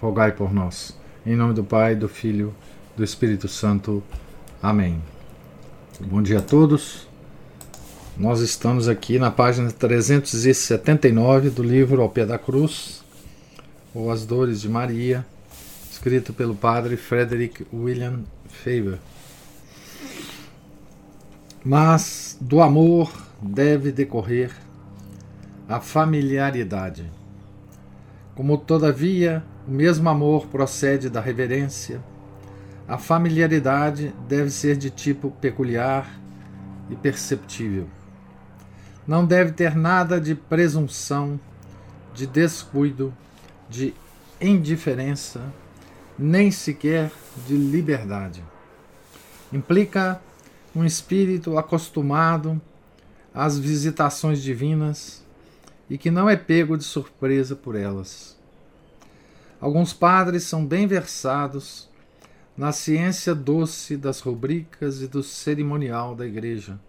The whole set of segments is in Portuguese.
rogai por nós. Em nome do Pai, do Filho, do Espírito Santo. Amém. Bom dia a todos. Nós estamos aqui na página 379 do livro Ao Pé da Cruz, ou As Dores de Maria, escrito pelo padre Frederick William Faber. Mas do amor deve decorrer a familiaridade. Como, todavia, o mesmo amor procede da reverência, a familiaridade deve ser de tipo peculiar e perceptível. Não deve ter nada de presunção, de descuido, de indiferença, nem sequer de liberdade. Implica um espírito acostumado às visitações divinas e que não é pego de surpresa por elas. Alguns padres são bem versados na ciência doce das rubricas e do cerimonial da igreja,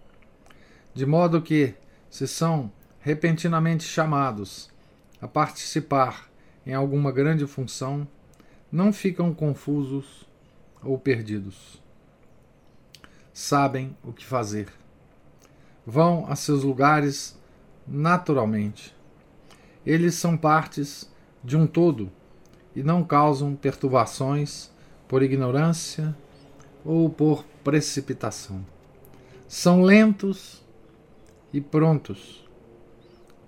de modo que, se são repentinamente chamados a participar em alguma grande função, não ficam confusos ou perdidos. Sabem o que fazer. Vão a seus lugares naturalmente. Eles são partes de um todo e não causam perturbações por ignorância ou por precipitação. São lentos e prontos,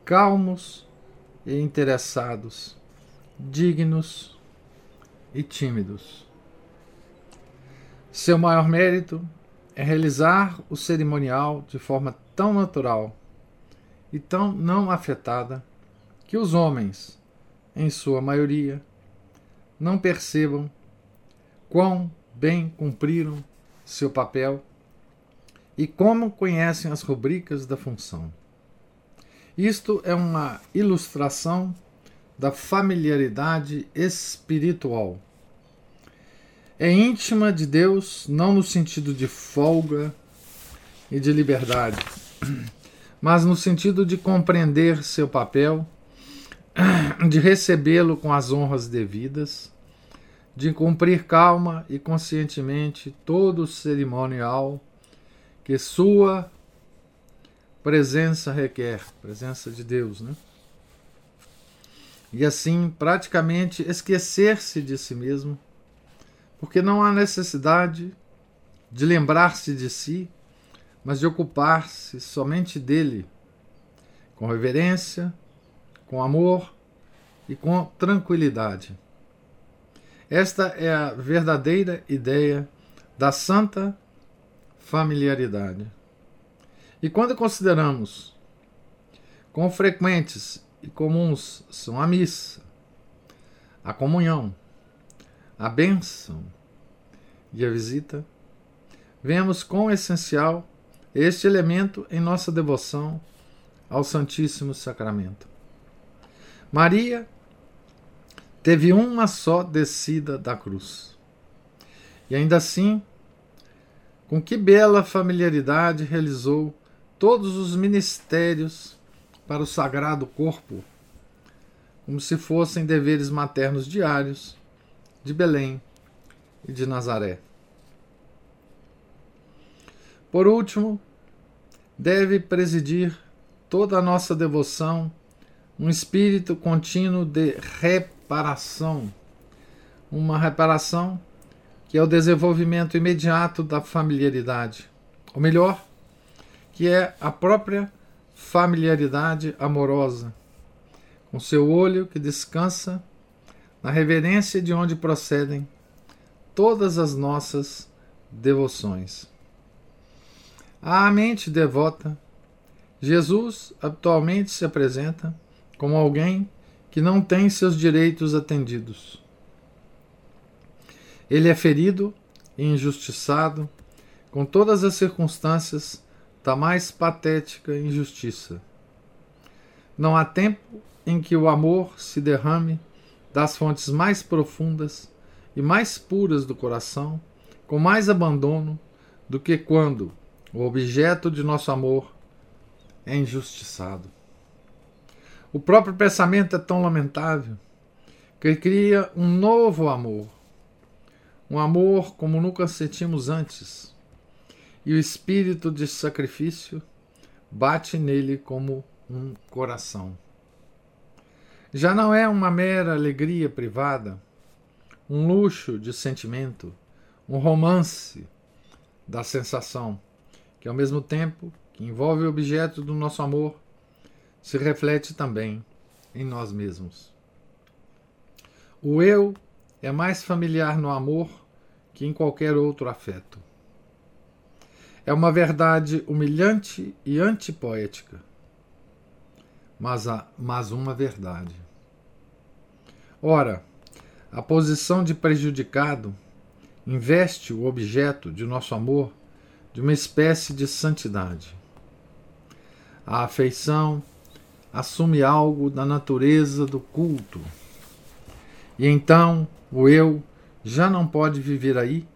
calmos e interessados, dignos e tímidos. Seu maior mérito é realizar o cerimonial de forma tão natural e tão não afetada que os homens, em sua maioria, não percebam quão bem cumpriram seu papel e como conhecem as rubricas da função. Isto é uma ilustração da familiaridade espiritual. É íntima de Deus, não no sentido de folga e de liberdade, mas no sentido de compreender seu papel, de recebê-lo com as honras devidas, de cumprir calma e conscientemente todo o cerimonial que sua presença requer, presença de Deus, né? E assim, praticamente esquecer-se de si mesmo, porque não há necessidade de lembrar-se de si mas de ocupar-se somente dele, com reverência, com amor e com tranquilidade. Esta é a verdadeira ideia da santa familiaridade. E quando consideramos quão frequentes e comuns são a missa, a comunhão, a bênção e a visita, vemos quão essencial este elemento em nossa devoção ao Santíssimo Sacramento. Maria teve uma só descida da cruz. E ainda assim, com que bela familiaridade realizou todos os ministérios para o sagrado corpo, como se fossem deveres maternos diários de Belém e de Nazaré. Por último, deve presidir toda a nossa devoção um espírito contínuo de reparação. Uma reparação que é o desenvolvimento imediato da familiaridade. Ou melhor, que é a própria familiaridade amorosa, com seu olho que descansa na reverência de onde procedem todas as nossas devoções. À mente devota, Jesus atualmente se apresenta como alguém que não tem seus direitos atendidos. Ele é ferido e injustiçado, com todas as circunstâncias da mais patética injustiça. Não há tempo em que o amor se derrame das fontes mais profundas e mais puras do coração, com mais abandono do que quando o objeto de nosso amor é injustiçado. O próprio pensamento é tão lamentável que cria um novo amor, um amor como nunca sentimos antes, e o espírito de sacrifício bate nele como um coração. Já não é uma mera alegria privada, um luxo de sentimento, um romance da sensação, que ao mesmo tempo que envolve o objeto do nosso amor, se reflete também em nós mesmos. O eu é mais familiar no amor que em qualquer outro afeto. É uma verdade humilhante e antipoética, mas, a, mas uma verdade. Ora, a posição de prejudicado investe o objeto de nosso amor de uma espécie de santidade. A afeição assume algo da natureza do culto e então o eu já não pode viver aí,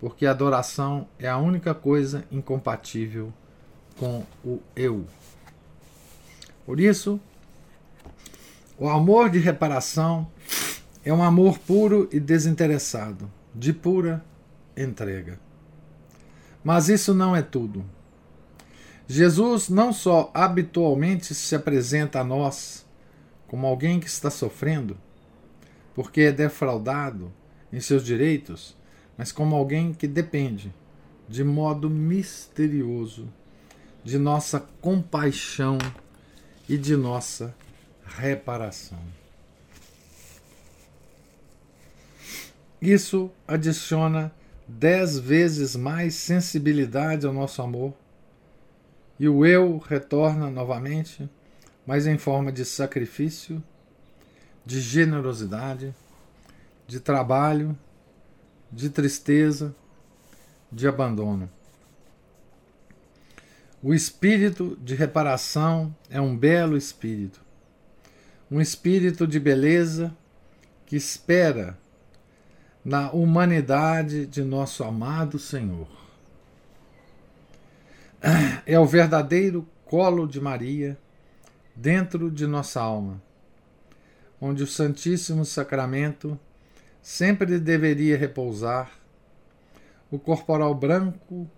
porque a adoração é a única coisa incompatível com o eu. Por isso, o amor de reparação é um amor puro e desinteressado, de pura entrega. Mas isso não é tudo. Jesus não só habitualmente se apresenta a nós como alguém que está sofrendo, porque é defraudado em seus direitos, mas como alguém que depende, de modo misterioso, de nossa compaixão e de nossa reparação. Isso adiciona dez vezes mais sensibilidade ao nosso amor, e o eu retorna novamente, mas em forma de sacrifício de generosidade, de trabalho, de tristeza, de abandono. O espírito de reparação é um belo espírito, um espírito de beleza que espera na humanidade de nosso amado Senhor. É o verdadeiro colo de Maria dentro de nossa alma onde o Santíssimo Sacramento sempre deveria repousar, o corporal branco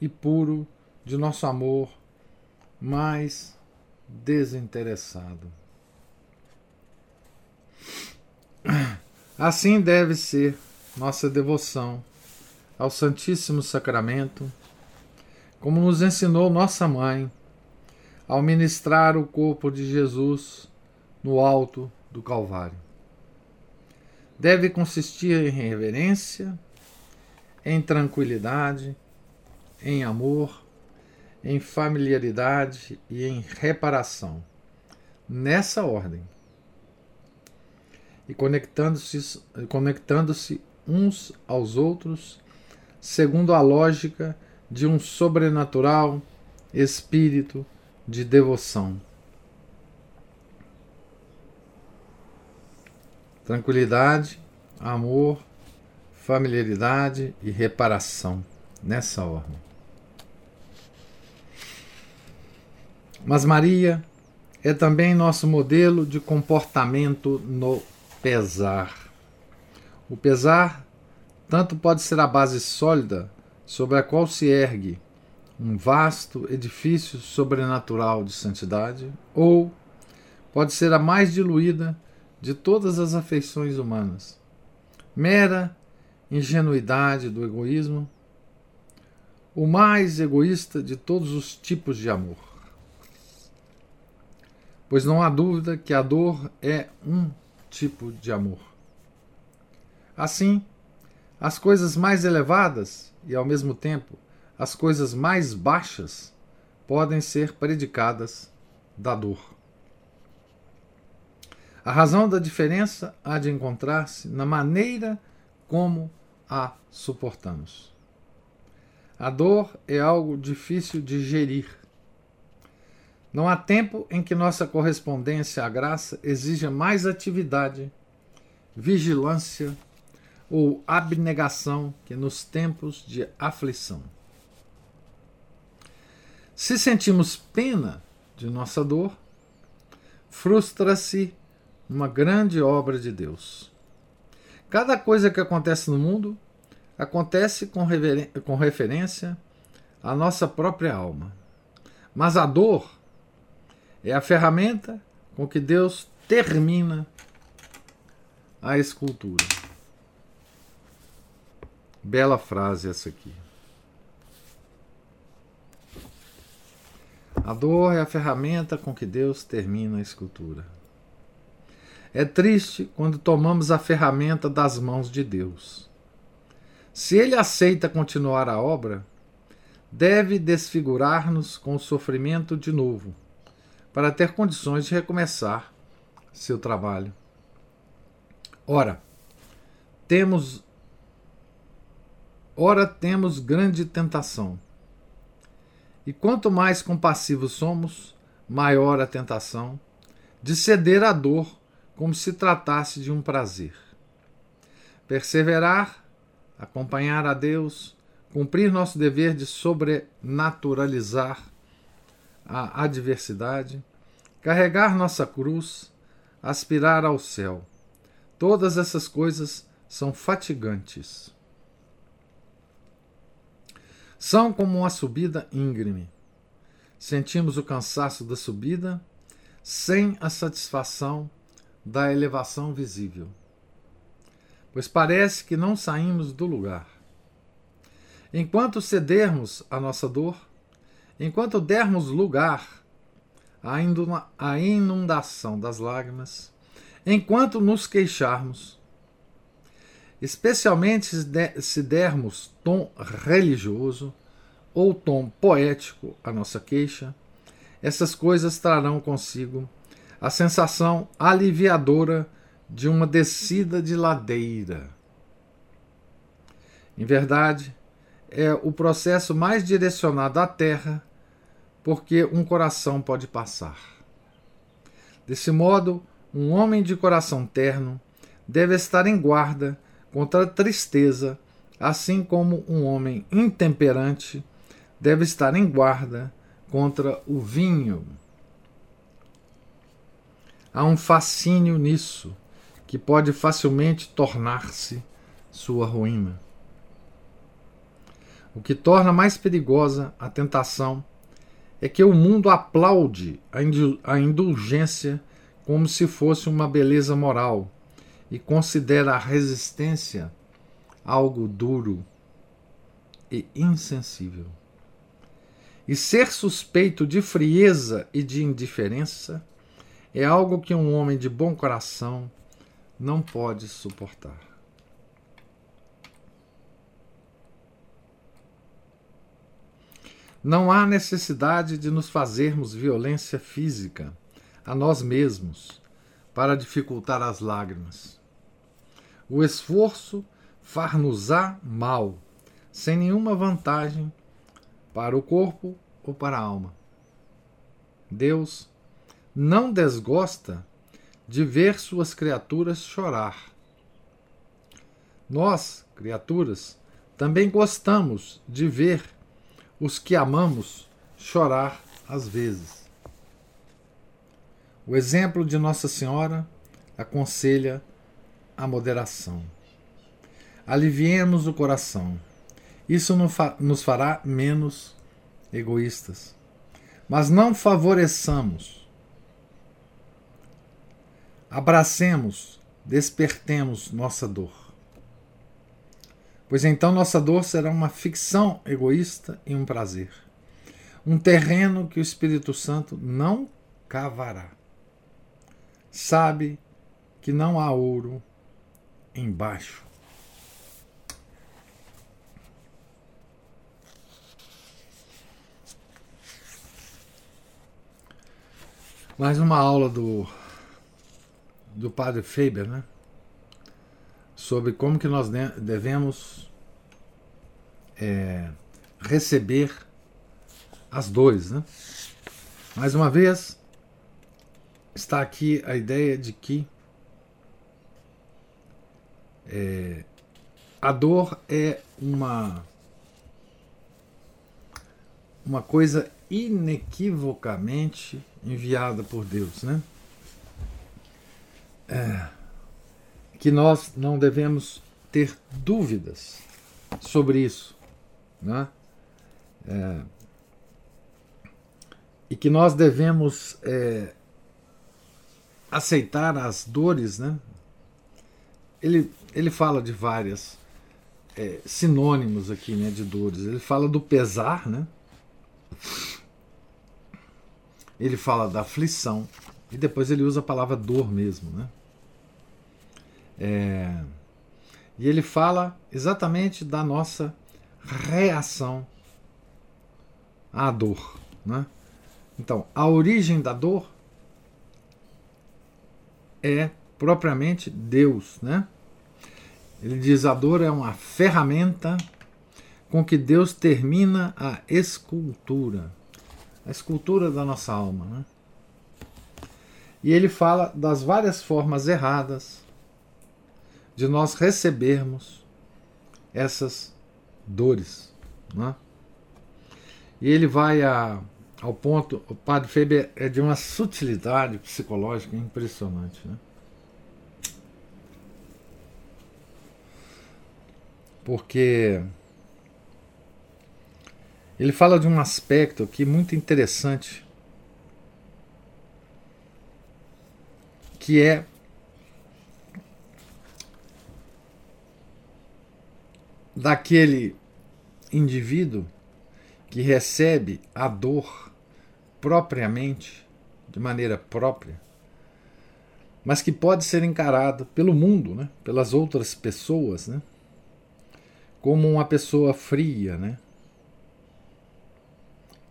e puro de nosso amor mais desinteressado. Assim deve ser nossa devoção ao Santíssimo Sacramento, como nos ensinou nossa mãe ao ministrar o corpo de Jesus no alto do Calvário. Deve consistir em reverência, em tranquilidade, em amor, em familiaridade e em reparação. Nessa ordem. E conectando-se conectando uns aos outros, segundo a lógica de um sobrenatural espírito de devoção. Tranquilidade, amor, familiaridade e reparação. Nessa ordem. Mas Maria é também nosso modelo de comportamento no pesar. O pesar tanto pode ser a base sólida sobre a qual se ergue um vasto edifício sobrenatural de santidade, ou pode ser a mais diluída de todas as afeições humanas. Mera ingenuidade do egoísmo, o mais egoísta de todos os tipos de amor. Pois não há dúvida que a dor é um tipo de amor. Assim, as coisas mais elevadas e, ao mesmo tempo, as coisas mais baixas podem ser predicadas da dor. A razão da diferença há de encontrar-se na maneira como a suportamos. A dor é algo difícil de gerir. Não há tempo em que nossa correspondência à graça exija mais atividade, vigilância ou abnegação que nos tempos de aflição. Se sentimos pena de nossa dor, frustra-se uma grande obra de Deus. Cada coisa que acontece no mundo acontece com, com referência à nossa própria alma. Mas a dor é a ferramenta com que Deus termina a escultura. Bela frase essa aqui. A dor é a ferramenta com que Deus termina a escultura. É triste quando tomamos a ferramenta das mãos de Deus. Se Ele aceita continuar a obra, deve desfigurar-nos com o sofrimento de novo, para ter condições de recomeçar seu trabalho. Ora, temos ora temos grande tentação e quanto mais compassivos somos, maior a tentação de ceder à dor como se tratasse de um prazer. Perseverar, acompanhar a Deus, cumprir nosso dever de sobrenaturalizar a adversidade, carregar nossa cruz, aspirar ao céu. Todas essas coisas são fatigantes. São como uma subida íngreme. Sentimos o cansaço da subida sem a satisfação da elevação visível, pois parece que não saímos do lugar. Enquanto cedermos à nossa dor, enquanto dermos lugar à inundação das lágrimas, enquanto nos queixarmos, especialmente se dermos tom religioso ou tom poético à nossa queixa, essas coisas trarão consigo a sensação aliviadora de uma descida de ladeira. Em verdade, é o processo mais direcionado à terra porque um coração pode passar. Desse modo, um homem de coração terno deve estar em guarda contra a tristeza, assim como um homem intemperante deve estar em guarda contra o vinho. Há um fascínio nisso que pode facilmente tornar-se sua ruína. O que torna mais perigosa a tentação é que o mundo aplaude a indulgência como se fosse uma beleza moral e considera a resistência algo duro e insensível. E ser suspeito de frieza e de indiferença é algo que um homem de bom coração não pode suportar. Não há necessidade de nos fazermos violência física a nós mesmos para dificultar as lágrimas. O esforço far-nos-á mal, sem nenhuma vantagem para o corpo ou para a alma. Deus não desgosta de ver suas criaturas chorar. Nós, criaturas, também gostamos de ver os que amamos chorar às vezes. O exemplo de Nossa Senhora aconselha a moderação. Aliviemos o coração. Isso nos fará menos egoístas. Mas não favoreçamos. Abracemos, despertemos nossa dor. Pois então nossa dor será uma ficção egoísta e um prazer. Um terreno que o Espírito Santo não cavará. Sabe que não há ouro embaixo. Mais uma aula do, do padre Faber, né? sobre como que nós devemos é, receber as dores. Né? Mais uma vez, está aqui a ideia de que é, a dor é uma uma coisa inequivocamente enviada por Deus, né? É, que nós não devemos ter dúvidas sobre isso, né? É, e que nós devemos é, aceitar as dores, né? Ele, ele fala de várias é, sinônimos aqui, né, de dores. Ele fala do pesar, né? Ele fala da aflição e depois ele usa a palavra dor mesmo, né? É, e ele fala exatamente da nossa reação à dor, né? Então, a origem da dor é propriamente Deus, né? Ele diz a dor é uma ferramenta com que Deus termina a escultura, a escultura da nossa alma, né? E ele fala das várias formas erradas de nós recebermos essas dores, né? E ele vai a ao ponto, o padre Feber é de uma sutilidade psicológica impressionante. Né? Porque ele fala de um aspecto aqui muito interessante, que é daquele indivíduo que recebe a dor propriamente, de maneira própria, mas que pode ser encarado pelo mundo, né, pelas outras pessoas, né, como uma pessoa fria, né,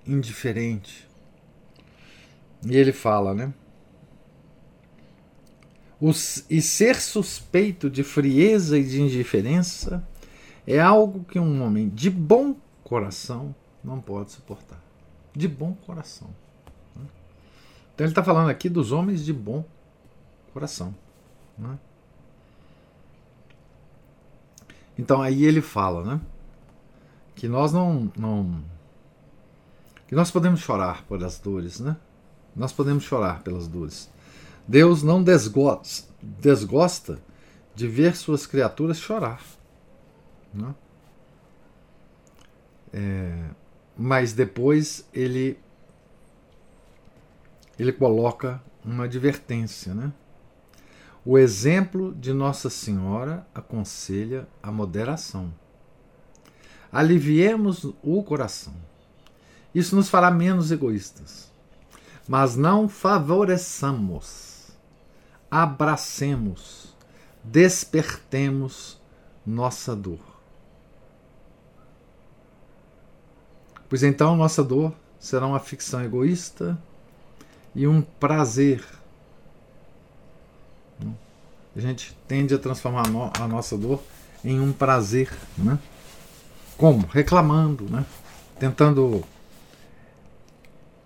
indiferente. E ele fala, né? Os, e ser suspeito de frieza e de indiferença é algo que um homem de bom coração não pode suportar de bom coração. Né? Então ele está falando aqui dos homens de bom coração. Né? Então aí ele fala, né? Que nós não, não. Que nós podemos chorar por as dores, né? Nós podemos chorar pelas dores. Deus não desgosta, desgosta de ver suas criaturas chorar. Né? É, mas depois ele ele coloca uma advertência, né? O exemplo de Nossa Senhora aconselha a moderação. Aliviemos o coração. Isso nos fará menos egoístas. Mas não favoreçamos, abracemos, despertemos nossa dor. Pois então nossa dor será uma ficção egoísta e um prazer. A gente tende a transformar a nossa dor em um prazer. Né? Como? Reclamando, né? tentando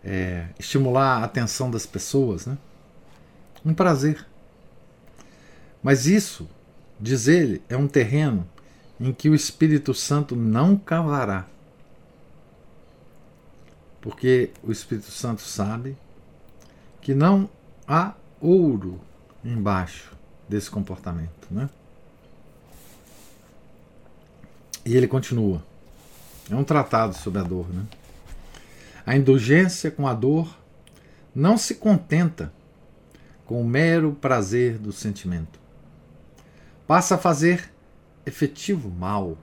é, estimular a atenção das pessoas. Né? Um prazer. Mas isso, diz ele, é um terreno em que o Espírito Santo não cavará porque o Espírito Santo sabe que não há ouro embaixo desse comportamento. Né? E ele continua. É um tratado sobre a dor. Né? A indulgência com a dor não se contenta com o mero prazer do sentimento. Passa a fazer efetivo mal.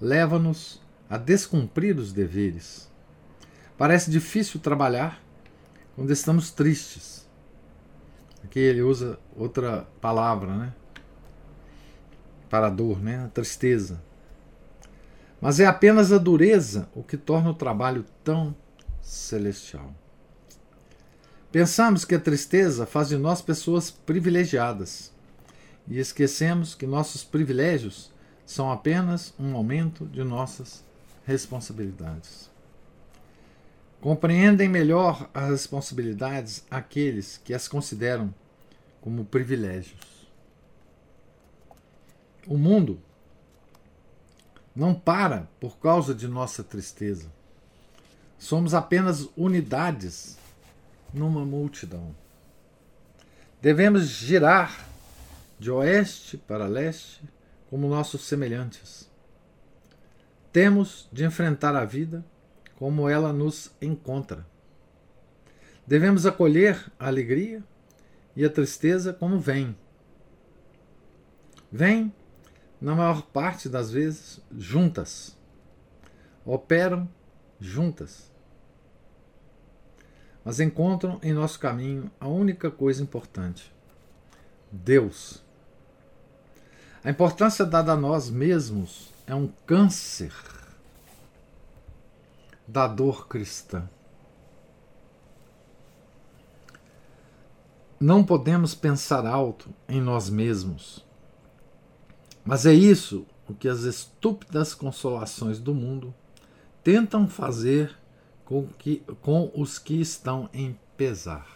Leva-nos a descumprir os deveres Parece difícil trabalhar quando estamos tristes. Aqui ele usa outra palavra, né? Para a dor, né? A tristeza. Mas é apenas a dureza o que torna o trabalho tão celestial. Pensamos que a tristeza faz de nós pessoas privilegiadas e esquecemos que nossos privilégios são apenas um aumento de nossas responsabilidades. Compreendem melhor as responsabilidades aqueles que as consideram como privilégios. O mundo não para por causa de nossa tristeza. Somos apenas unidades numa multidão. Devemos girar de oeste para leste como nossos semelhantes. Temos de enfrentar a vida como ela nos encontra. Devemos acolher a alegria e a tristeza como vem. Vem, na maior parte das vezes, juntas. Operam juntas. Mas encontram em nosso caminho a única coisa importante: Deus. A importância dada a nós mesmos é um câncer da dor cristã. Não podemos pensar alto em nós mesmos. Mas é isso o que as estúpidas consolações do mundo tentam fazer com, que, com os que estão em pesar.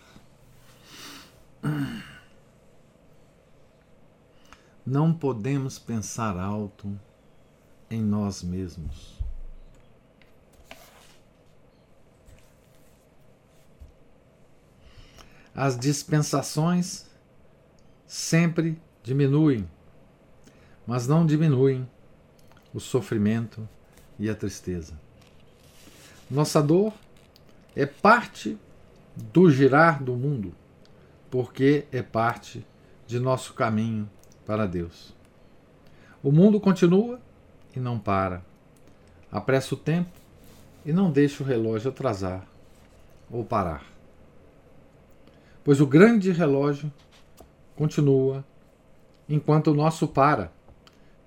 Não podemos pensar alto em nós mesmos. As dispensações sempre diminuem, mas não diminuem o sofrimento e a tristeza. Nossa dor é parte do girar do mundo, porque é parte de nosso caminho para Deus. O mundo continua e não para. Apressa o tempo e não deixa o relógio atrasar ou parar. Pois o grande relógio continua enquanto o nosso para,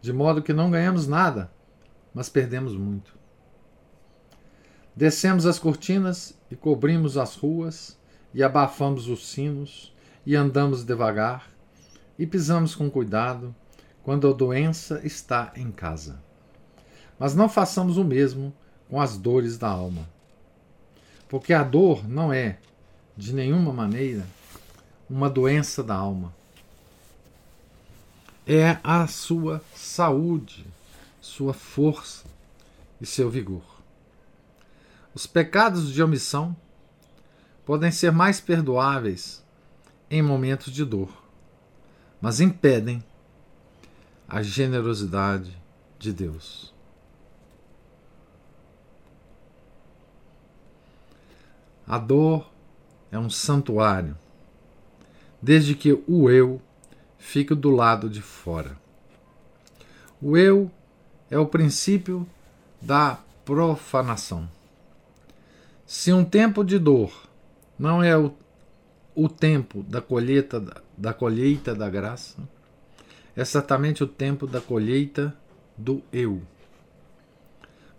de modo que não ganhamos nada, mas perdemos muito. Descemos as cortinas e cobrimos as ruas, e abafamos os sinos, e andamos devagar, e pisamos com cuidado quando a doença está em casa. Mas não façamos o mesmo com as dores da alma. Porque a dor não é, de nenhuma maneira, uma doença da alma. É a sua saúde, sua força e seu vigor. Os pecados de omissão podem ser mais perdoáveis em momentos de dor mas impedem a generosidade de Deus. A dor é um santuário, desde que o eu fique do lado de fora. O eu é o princípio da profanação. Se um tempo de dor não é o o tempo da colheita da colheita da graça é exatamente o tempo da colheita do eu.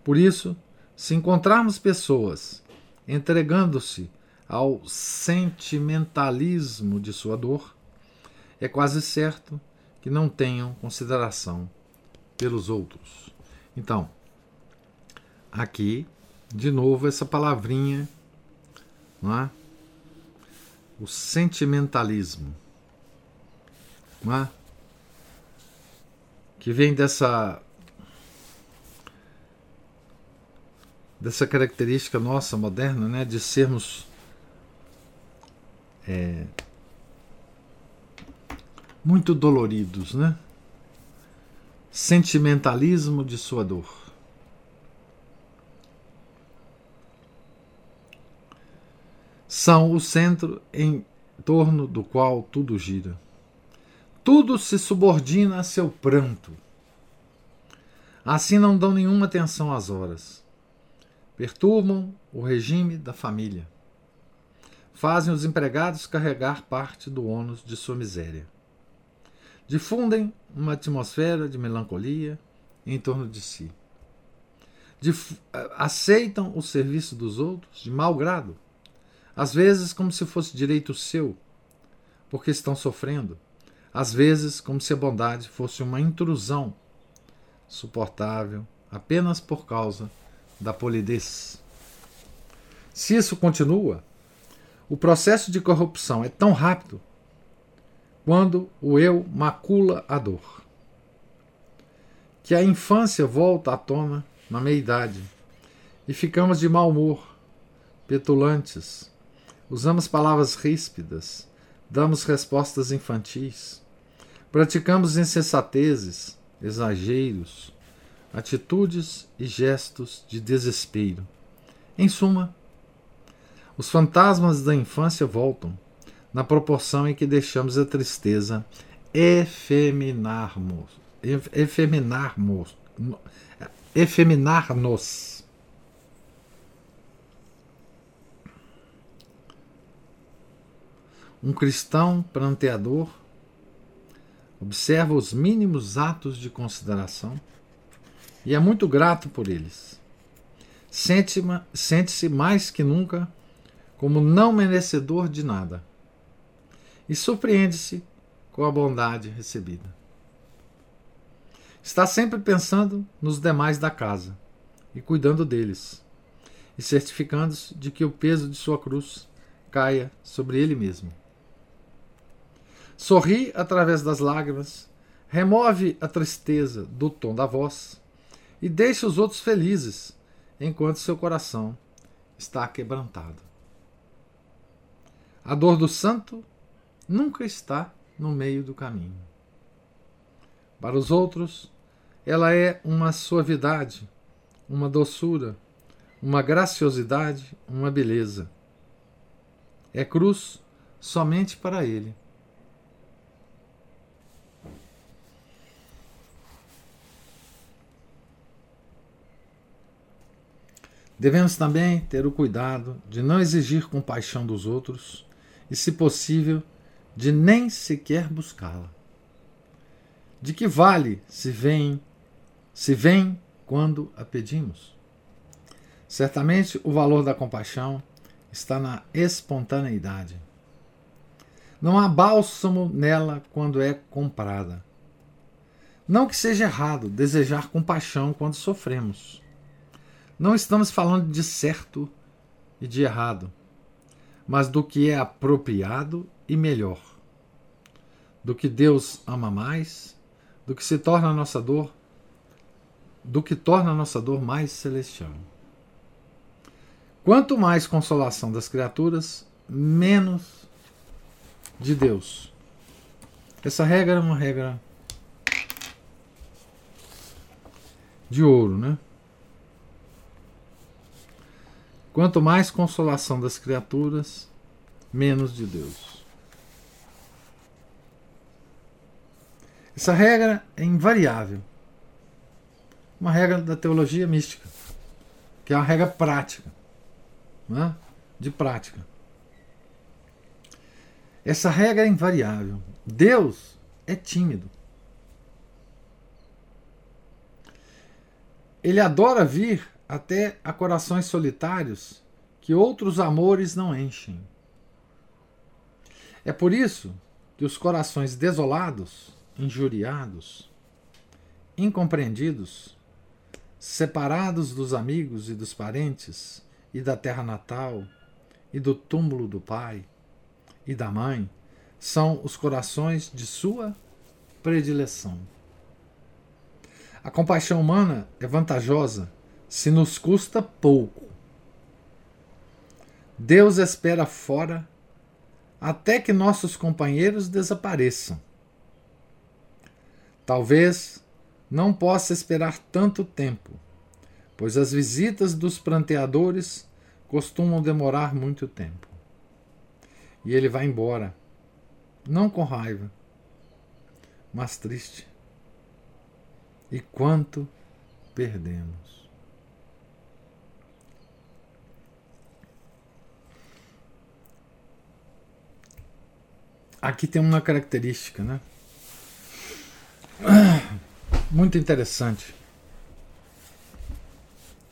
Por isso, se encontrarmos pessoas entregando-se ao sentimentalismo de sua dor, é quase certo que não tenham consideração pelos outros. Então, aqui, de novo, essa palavrinha, não é? o sentimentalismo, não é? que vem dessa dessa característica nossa moderna, né, de sermos é, muito doloridos, né? Sentimentalismo de sua dor. são o centro em torno do qual tudo gira. Tudo se subordina a seu pranto. Assim não dão nenhuma atenção às horas. Perturbam o regime da família. Fazem os empregados carregar parte do ônus de sua miséria. Difundem uma atmosfera de melancolia em torno de si. Dif aceitam o serviço dos outros de mau grado às vezes como se fosse direito seu, porque estão sofrendo, às vezes como se a bondade fosse uma intrusão suportável apenas por causa da polidez. Se isso continua, o processo de corrupção é tão rápido quando o eu macula a dor. Que a infância volta à tona na meia-idade e ficamos de mau humor, petulantes, usamos palavras ríspidas, damos respostas infantis, praticamos insensatezes, exageros, atitudes e gestos de desespero. Em suma, os fantasmas da infância voltam na proporção em que deixamos a tristeza efeminarmos, efeminarmos, efeminar-nos. Um cristão pranteador observa os mínimos atos de consideração e é muito grato por eles. Sente-se mais que nunca como não merecedor de nada e surpreende-se com a bondade recebida. Está sempre pensando nos demais da casa e cuidando deles, e certificando-se de que o peso de sua cruz caia sobre ele mesmo. Sorri através das lágrimas, remove a tristeza do tom da voz e deixa os outros felizes, enquanto seu coração está quebrantado. A dor do santo nunca está no meio do caminho. Para os outros, ela é uma suavidade, uma doçura, uma graciosidade, uma beleza. É cruz somente para ele. Devemos também ter o cuidado de não exigir compaixão dos outros e, se possível, de nem sequer buscá-la. De que vale se vem, se vem quando a pedimos? Certamente o valor da compaixão está na espontaneidade. Não há bálsamo nela quando é comprada. Não que seja errado desejar compaixão quando sofremos. Não estamos falando de certo e de errado, mas do que é apropriado e melhor. Do que Deus ama mais, do que se torna a nossa dor, do que torna a nossa dor mais celestial. Quanto mais consolação das criaturas, menos de Deus. Essa regra é uma regra de ouro, né? Quanto mais consolação das criaturas, menos de Deus. Essa regra é invariável. Uma regra da teologia mística, que é uma regra prática, né? de prática. Essa regra é invariável. Deus é tímido. Ele adora vir até a corações solitários que outros amores não enchem. É por isso que os corações desolados, injuriados, incompreendidos, separados dos amigos e dos parentes e da terra natal e do túmulo do pai e da mãe, são os corações de sua predileção. A compaixão humana é vantajosa se nos custa pouco. Deus espera fora até que nossos companheiros desapareçam. Talvez não possa esperar tanto tempo, pois as visitas dos pranteadores costumam demorar muito tempo. E ele vai embora, não com raiva, mas triste. E quanto perdemos. Aqui tem uma característica, né? Muito interessante.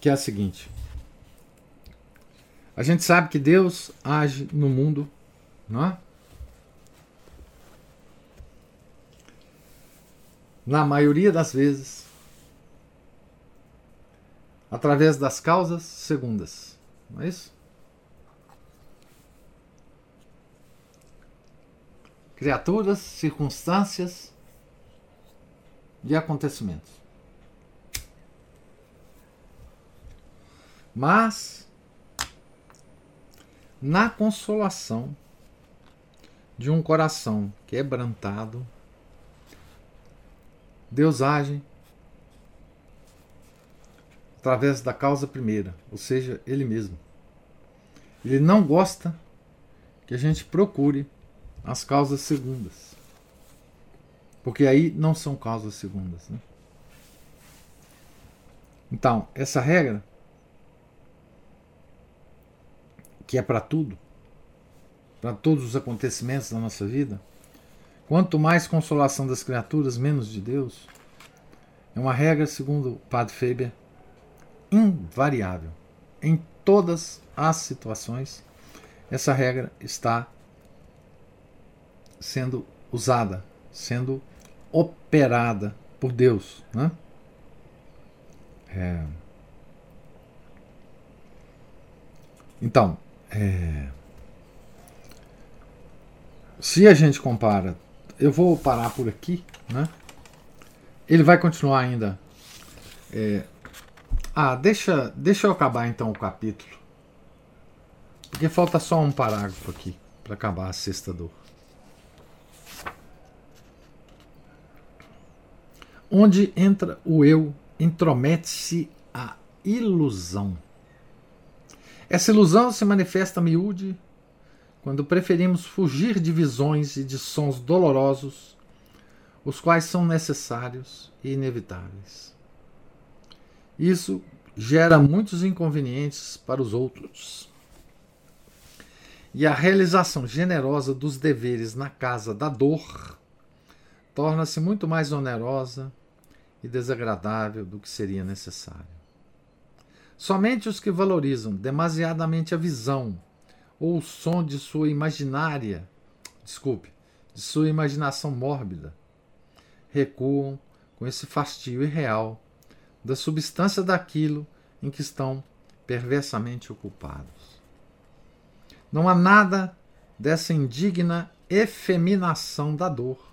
Que é a seguinte. A gente sabe que Deus age no mundo, não é? na maioria das vezes, através das causas segundas. Não é isso? Criaturas, circunstâncias e acontecimentos. Mas, na consolação de um coração quebrantado, Deus age através da causa primeira, ou seja, Ele mesmo. Ele não gosta que a gente procure as causas segundas. Porque aí não são causas segundas. Né? Então, essa regra, que é para tudo, para todos os acontecimentos da nossa vida, quanto mais consolação das criaturas, menos de Deus, é uma regra, segundo o Padre Faber, invariável. Em todas as situações, essa regra está sendo usada, sendo operada por Deus. Né? É... Então, é... se a gente compara, eu vou parar por aqui, né? Ele vai continuar ainda. É... Ah, deixa, deixa eu acabar então o capítulo. Porque falta só um parágrafo aqui para acabar a sexta dor. Onde entra o eu, intromete-se a ilusão. Essa ilusão se manifesta miúde quando preferimos fugir de visões e de sons dolorosos, os quais são necessários e inevitáveis. Isso gera muitos inconvenientes para os outros. E a realização generosa dos deveres na casa da dor torna-se muito mais onerosa e desagradável do que seria necessário. Somente os que valorizam demasiadamente a visão ou o som de sua imaginária, desculpe, de sua imaginação mórbida, recuam com esse fastio irreal da substância daquilo em que estão perversamente ocupados. Não há nada dessa indigna efeminação da dor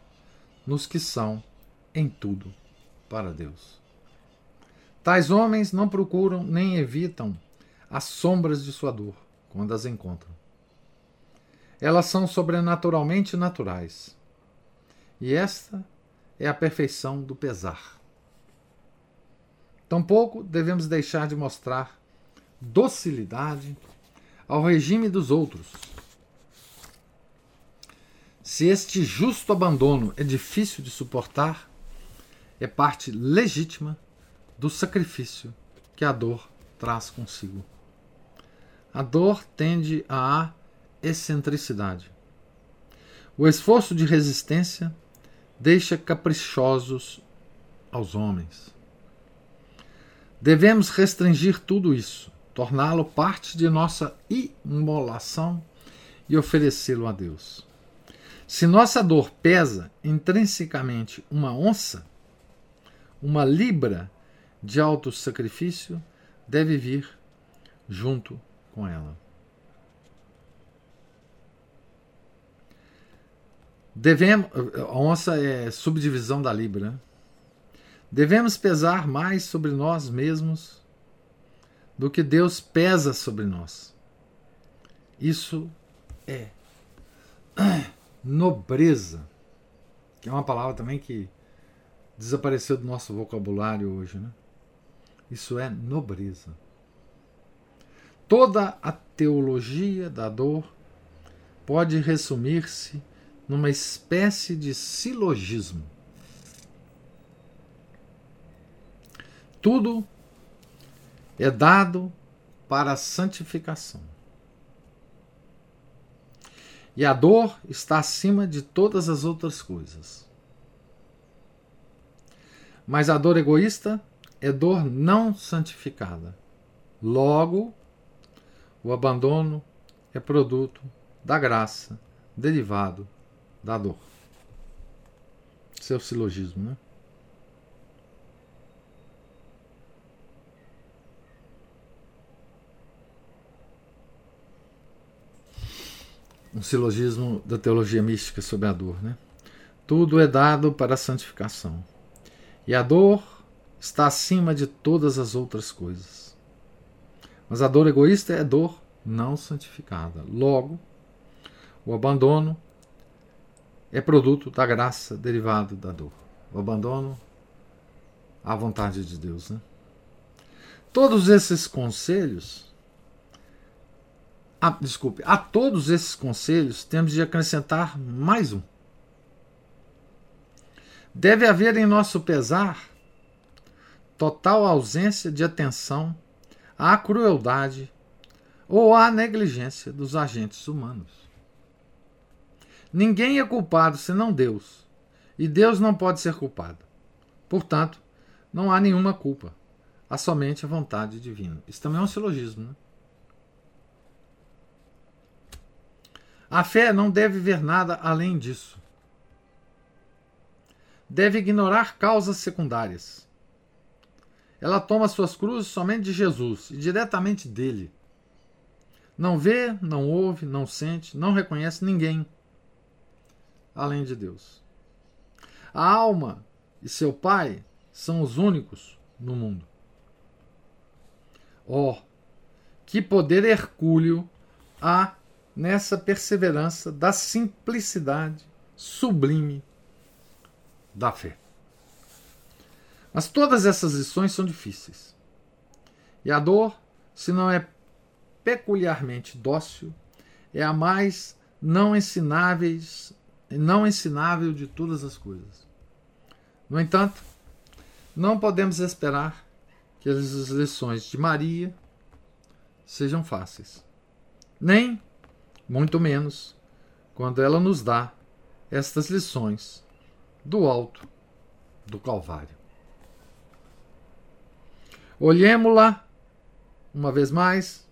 nos que são, em tudo, para Deus. Tais homens não procuram nem evitam as sombras de sua dor quando as encontram. Elas são sobrenaturalmente naturais. E esta é a perfeição do pesar. Tampouco devemos deixar de mostrar docilidade ao regime dos outros. Se este justo abandono é difícil de suportar, é parte legítima do sacrifício que a dor traz consigo. A dor tende à excentricidade. O esforço de resistência deixa caprichosos aos homens. Devemos restringir tudo isso, torná-lo parte de nossa imolação e oferecê-lo a Deus. Se nossa dor pesa intrinsecamente uma onça, uma libra de alto sacrifício deve vir junto com ela. Devemos, a onça é subdivisão da libra. Né? Devemos pesar mais sobre nós mesmos do que Deus pesa sobre nós. Isso é nobreza, que é uma palavra também que desapareceu do nosso vocabulário hoje, né? Isso é nobreza. Toda a teologia da dor pode resumir-se numa espécie de silogismo. Tudo é dado para a santificação. E a dor está acima de todas as outras coisas. Mas a dor egoísta é dor não santificada. Logo, o abandono é produto da graça, derivado da dor. Seu é silogismo, né? um silogismo da teologia mística sobre a dor, né? Tudo é dado para a santificação. E a dor está acima de todas as outras coisas. Mas a dor egoísta é dor não santificada. Logo, o abandono é produto da graça derivado da dor. O abandono à vontade de Deus. Né? Todos esses conselhos. Ah, desculpe, a todos esses conselhos temos de acrescentar mais um. Deve haver em nosso pesar total ausência de atenção à crueldade ou à negligência dos agentes humanos. Ninguém é culpado senão Deus, e Deus não pode ser culpado. Portanto, não há nenhuma culpa, há somente a vontade divina. Isso também é um silogismo. Né? A fé não deve ver nada além disso. Deve ignorar causas secundárias ela toma suas cruzes somente de Jesus e diretamente dele. Não vê, não ouve, não sente, não reconhece ninguém além de Deus. A alma e seu pai são os únicos no mundo. Oh, que poder hercúleo há nessa perseverança da simplicidade sublime da fé. Mas todas essas lições são difíceis. E a dor, se não é peculiarmente dócil, é a mais não ensináveis, não ensinável de todas as coisas. No entanto, não podemos esperar que as lições de Maria sejam fáceis. Nem, muito menos, quando ela nos dá estas lições do alto do Calvário. Olhemos-la, uma vez mais,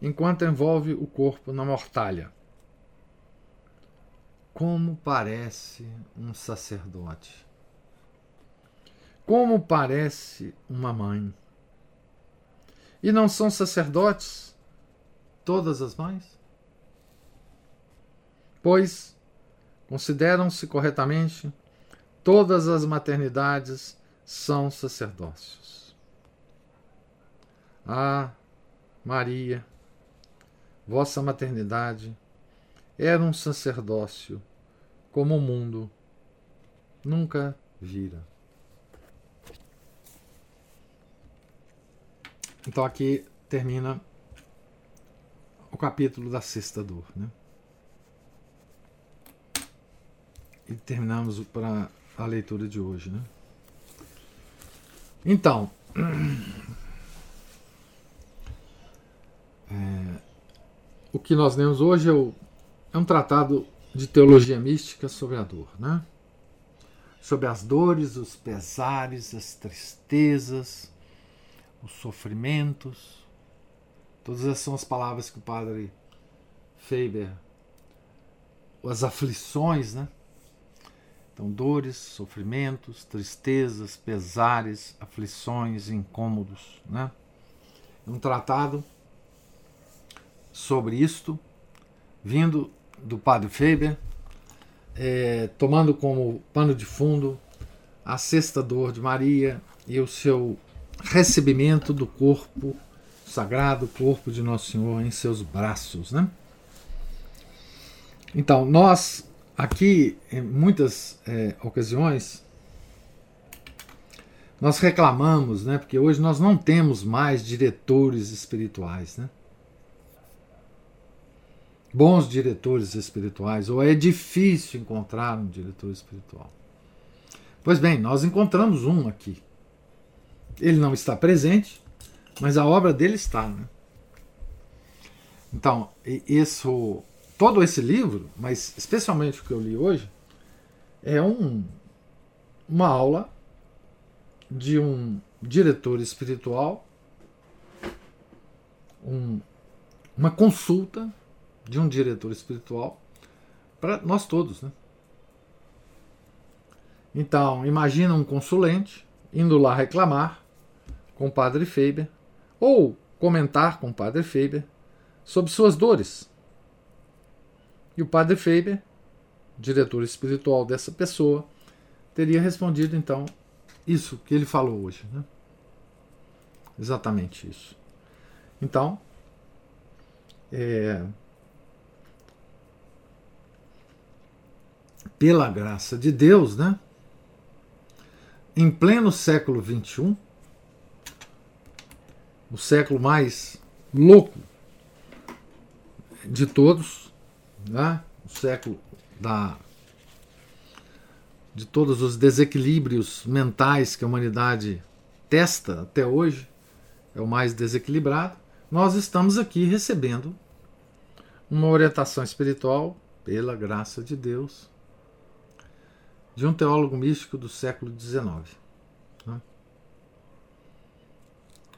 enquanto envolve o corpo na mortalha. Como parece um sacerdote. Como parece uma mãe. E não são sacerdotes todas as mães? Pois consideram-se corretamente todas as maternidades são sacerdócios. Ah, Maria, vossa maternidade era um sacerdócio como o mundo nunca vira. Então aqui termina o capítulo da sexta dor. Né? E terminamos para a leitura de hoje. Né? Então, É, o que nós lemos hoje é, o, é, um tratado de teologia mística sobre a dor, né? sobre as dores, os pesares, as tristezas, os sofrimentos. Todas essas são as palavras que o padre Faber, as aflições, né? Então, dores, sofrimentos, tristezas, pesares, aflições, incômodos, né? Um tratado sobre isto, vindo do padre Faber, é, tomando como pano de fundo a sexta dor de Maria e o seu recebimento do corpo sagrado, corpo de Nosso Senhor em seus braços. Né? Então, nós aqui, em muitas é, ocasiões, nós reclamamos, né, porque hoje nós não temos mais diretores espirituais. Né? bons diretores espirituais, ou é difícil encontrar um diretor espiritual. Pois bem, nós encontramos um aqui. Ele não está presente, mas a obra dele está. Né? Então, isso, todo esse livro, mas especialmente o que eu li hoje, é um, uma aula de um diretor espiritual, um, uma consulta de um diretor espiritual para nós todos, né? Então, imagina um consulente indo lá reclamar com o padre Faber ou comentar com o padre Faber sobre suas dores. E o padre Faber, diretor espiritual dessa pessoa, teria respondido então isso que ele falou hoje. Né? Exatamente isso. Então, é, pela graça de Deus, né? Em pleno século XXI, o século mais louco de todos, né? o século da, de todos os desequilíbrios mentais que a humanidade testa até hoje, é o mais desequilibrado, nós estamos aqui recebendo uma orientação espiritual, pela graça de Deus, de um teólogo místico do século XIX. Né?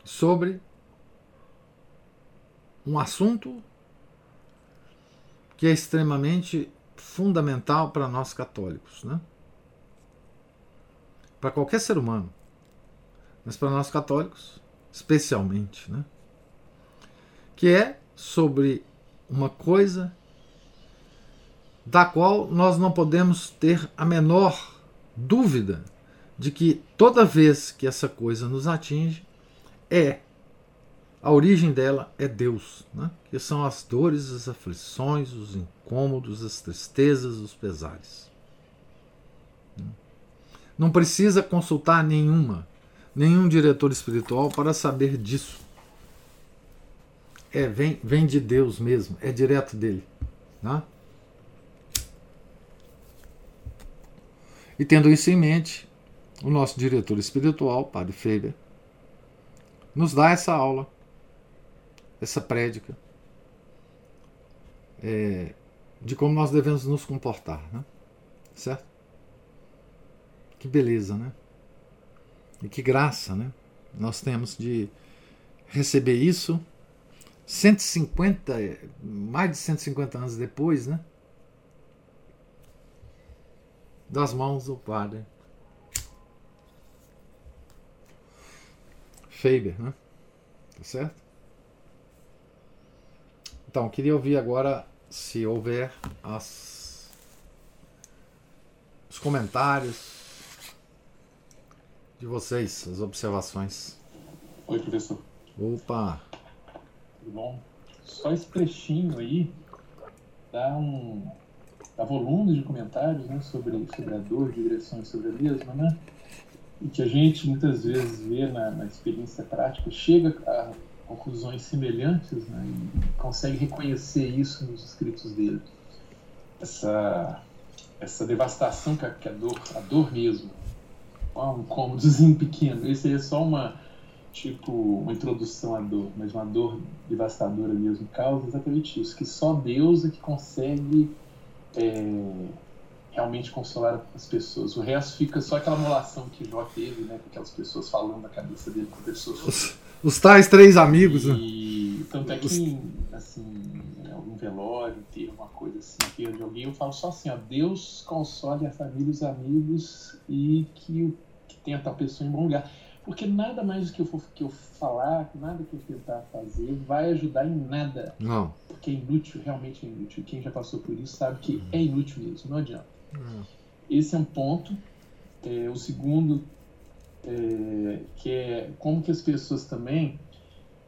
Sobre um assunto que é extremamente fundamental para nós católicos, né? Para qualquer ser humano, mas para nós católicos, especialmente, né? Que é sobre uma coisa da qual nós não podemos ter a menor dúvida de que toda vez que essa coisa nos atinge, é a origem dela é Deus, né? que são as dores, as aflições, os incômodos, as tristezas, os pesares. Não precisa consultar nenhuma, nenhum diretor espiritual para saber disso. É, vem, vem de Deus mesmo, é direto dele. Né? E tendo isso em mente, o nosso diretor espiritual, Padre Feber, nos dá essa aula, essa prédica, é, de como nós devemos nos comportar, né? certo? Que beleza, né? E que graça, né? Nós temos de receber isso 150, mais de 150 anos depois, né? Das mãos do Padre Faber, né? Tá certo? Então, queria ouvir agora se houver as, os comentários de vocês, as observações. Oi, professor. Opa! Tudo bom? Só esse trechinho aí dá um dá volumes de comentários né, sobre, sobre a dor, digressões sobre a mesma, né? E que a gente muitas vezes vê na, na experiência prática, chega a conclusões semelhantes né, e consegue reconhecer isso nos escritos dele. Essa, essa devastação que a, que a dor, a dor mesmo, um incômodozinho pequeno, esse aí é só uma, tipo, uma introdução à dor, mas uma dor devastadora mesmo, causa exatamente isso, que só Deus é que consegue é, realmente consolar as pessoas. O resto fica só aquela molação que Jó teve, né, com aquelas pessoas falando na cabeça dele com pessoas os tais três amigos, né? E tanto é que, assim, algum velório, ter uma coisa assim, ter de alguém, eu falo só assim, ó, Deus console a família e os amigos e que, que tenha tal pessoa em bom lugar. Porque nada mais do que eu, for, que eu falar, nada que eu tentar fazer vai ajudar em nada. Não. Porque é inútil, realmente é inútil. Quem já passou por isso sabe que é inútil mesmo, não adianta. Não. Esse é um ponto. É, o segundo é, que é como que as pessoas também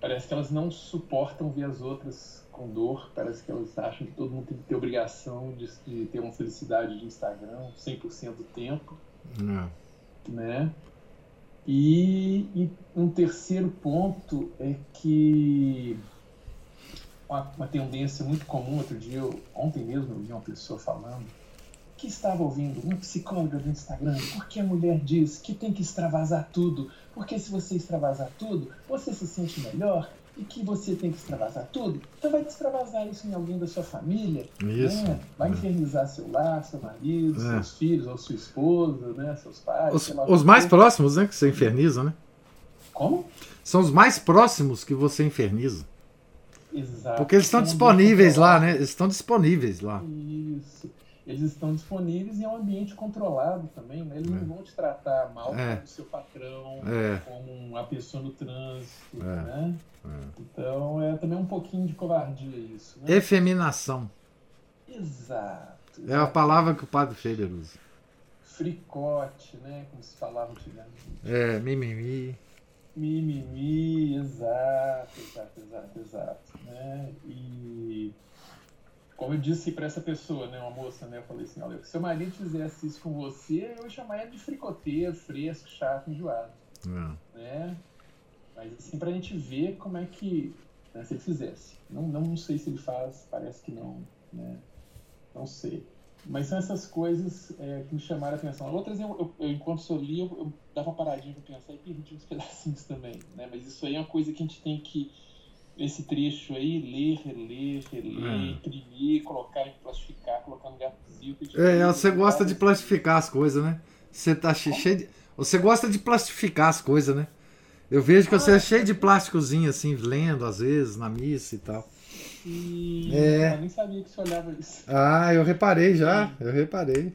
parece que elas não suportam ver as outras com dor, parece que elas acham que todo mundo tem que ter obrigação de, de ter uma felicidade de Instagram 100% do tempo, não. né? E, e, um terceiro ponto é que uma, uma tendência muito comum, outro dia, eu, ontem mesmo eu vi uma pessoa falando que estava ouvindo uma psicóloga do Instagram, porque a mulher diz que tem que extravasar tudo, porque se você extravasar tudo, você se sente melhor e que você tem que extravasar tudo, então vai extravasar isso em alguém da sua família, isso. Né? vai é. infernizar seu lar, seu marido, é. seus filhos ou sua esposa, né? seus pais. Os, os mais próximos, né, que você inferniza, né? Como? São os mais próximos que você inferniza. Exato. Porque eles estão disponíveis lá, né? Eles estão disponíveis lá. Isso eles estão disponíveis e é um ambiente controlado também, né? Eles é. não vão te tratar mal é. como seu patrão, é. como uma pessoa no trânsito, é. né? É. Então é também um pouquinho de covardia isso. Né? Efeminação. Exato. É a palavra que o padre Faber usa. Fricote, né? Como se falava antigamente. É, mimimi. Mimimi, exato, exato, exato, exato. Né? E como eu disse para essa pessoa, né, uma moça, né, eu falei assim, olha, se seu marido fizesse isso com você, eu chamaria de fricoteiro, fresco, chato, enjoado. É. Né? Mas assim, pra gente ver como é que, né, se ele fizesse. Não, não, não sei se ele faz, parece que não, né? Não sei. Mas são essas coisas é, que me chamaram a atenção. Outras, eu, eu, eu enquanto eu li, eu, eu, dava uma paradinha pra pensar e perdi uns pedacinhos também, né? Mas isso aí é uma coisa que a gente tem que, esse trecho aí, ler, reler, reler, é. imprimir, colocar, plastificar, colocar no gatozinho. É, você gosta de plastificar as coisas, né? Você tá cheio de... Você gosta de plastificar as coisas, né? Eu vejo que ah, você é cheio de plásticozinho, assim, lendo às vezes, na missa e tal. E é. eu nem sabia que você olhava isso. Ah, eu reparei já, eu reparei.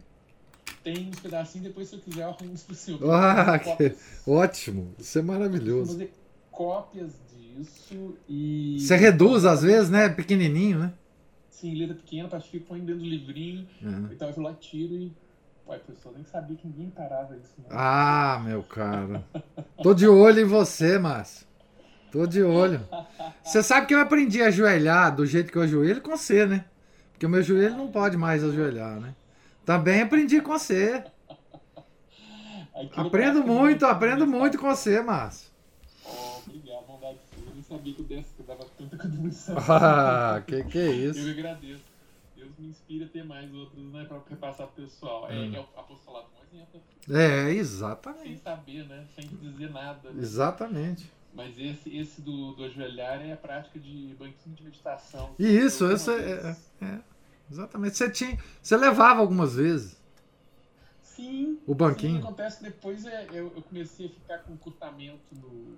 Tem uns pedacinhos, depois se eu quiser eu arrumo isso pro senhor. Ah, que... ótimo, isso é maravilhoso. fazer cópias disso e. Você reduz às vezes, né? Pequenininho, né? Sim, letra pequena, plastifico, põe dentro do livrinho, é. então eu lá tiro e. Ué, pessoal, nem sabia que ninguém parava isso. Né? Ah, meu cara. Tô de olho em você, Márcio. Tô de olho. Você sabe que eu aprendi a ajoelhar do jeito que eu ajoelho com você, né? Porque o meu joelho não pode mais ajoelhar, né? Também aprendi com você. Aprendo muito, aprendo muito com você, Márcio. Oh, obrigado, bondade sua. Eu nem sabia que eu dava tanta contribuição. Ah, que que é isso? Eu agradeço. Deus me inspira a ter mais outros, né, para repassar pro pessoal. É, hum. é o apostolado um exemplo. É, exatamente. Sem saber, né? Sem dizer nada. Né? Exatamente. Mas esse, esse do, do ajoelhar é a prática de banquinho de meditação. Isso, isso é, é, é, Exatamente. Você, tinha, você levava algumas vezes. Sim. O banquinho. Sim, acontece que depois é, eu, eu, comecei a ficar com curtamento no,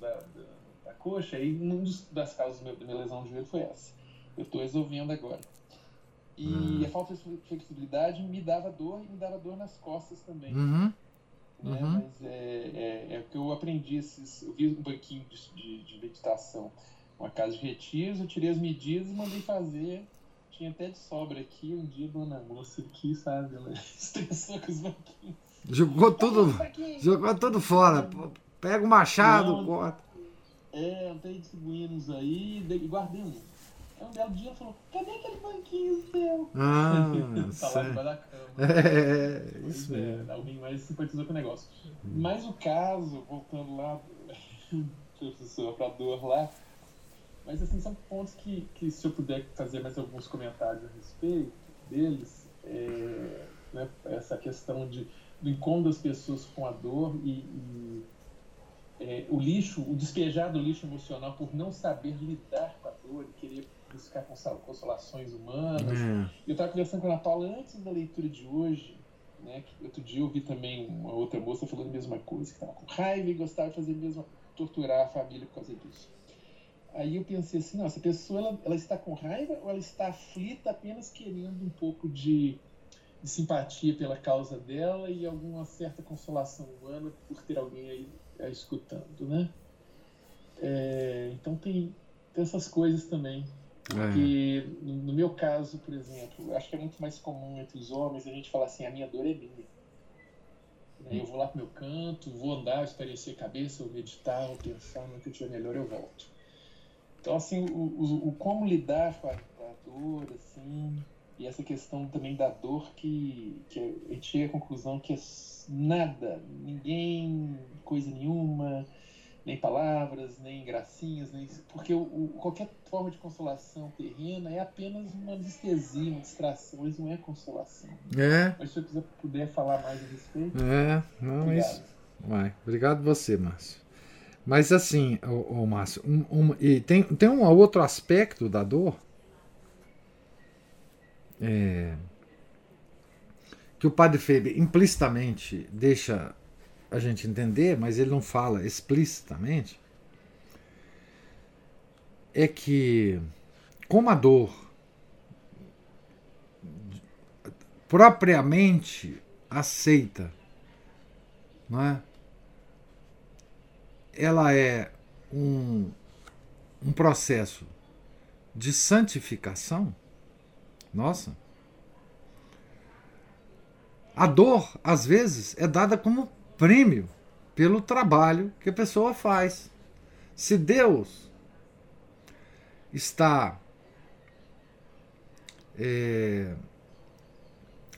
da, da, da, coxa e uma das causas da minha lesão de joelho foi essa. Eu estou resolvendo agora. E hum. a falta de flexibilidade me dava dor e me dava dor nas costas também. Uhum. Né? Uhum. Mas é, é, é, o que eu aprendi. Esses, eu vi um banquinho de, de, de meditação, uma casa de retiros, eu tirei as medidas e mandei fazer. Tinha até de sobra aqui. Um dia, dona moça aqui, sabe? Ela estressou com os banquinhos. Jogou tudo, jogou tudo fora. Pega o machado, não, corta. É, distribuindo aí e guardei um. Aí um belo dia falou, cadê aquele banquinho seu? Ah, tá lá da cama. É, isso é, mesmo. Alguém mais simpatizou com o negócio. Mas o caso, voltando lá, professor, pra dor lá, mas assim, são pontos que, que se eu puder fazer mais alguns comentários a respeito deles, é, né, essa questão de, do incômodo das pessoas com a dor e, e é, o lixo, o despejar do lixo emocional por não saber lidar com a dor e querer buscar consolações humanas. É. Eu estava conversando com a Ana Paula antes da leitura de hoje, né? Que outro dia eu vi também uma outra moça falando a mesma coisa, que estava com raiva e gostava de fazer mesmo torturar a família por causa disso. Aí eu pensei assim, não, essa pessoa ela, ela está com raiva ou ela está aflita apenas querendo um pouco de, de simpatia pela causa dela e alguma certa consolação humana por ter alguém aí, aí escutando, né? É, então tem, tem essas coisas também. É. no meu caso, por exemplo, acho que é muito mais comum entre os homens a gente falar assim: a minha dor é minha. Eu vou lá pro meu canto, vou andar, esparecer a cabeça, vou meditar, vou pensar, no que eu tiver melhor eu volto. Então, assim, o, o, o como lidar com a, com a, dor, assim, e essa questão também da dor que, que a gente chega à conclusão que é nada, ninguém, coisa nenhuma, nem palavras, nem gracinhas, nem... porque o, o, qualquer forma de consolação terrena é apenas uma anestesia, uma distração, isso não é consolação. É. Mas se você puder falar mais a respeito. É, não, obrigado. isso. Vai. Obrigado você, Márcio. Mas assim, o, Márcio, um, um, e tem, tem um outro aspecto da dor é, que o padre Feber implicitamente deixa a gente entender, mas ele não fala explicitamente, é que como a dor propriamente aceita, não é? ela é um, um processo de santificação, Nossa. A dor, às vezes, é dada como prêmio pelo trabalho que a pessoa faz. Se Deus está é,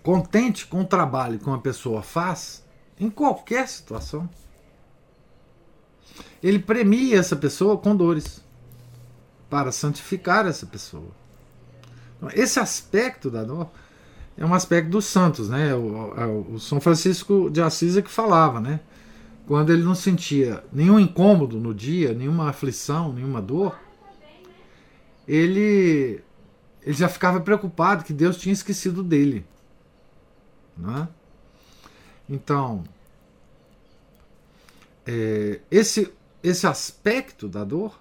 contente com o trabalho que uma pessoa faz, em qualquer situação, ele premia essa pessoa com dores para santificar essa pessoa. Esse aspecto da dor é um aspecto dos santos, né? O, o, o São Francisco de Assis é que falava, né? Quando ele não sentia nenhum incômodo no dia, nenhuma aflição, nenhuma dor, ele, ele já ficava preocupado que Deus tinha esquecido dele. Né? Então, é, esse, esse aspecto da dor,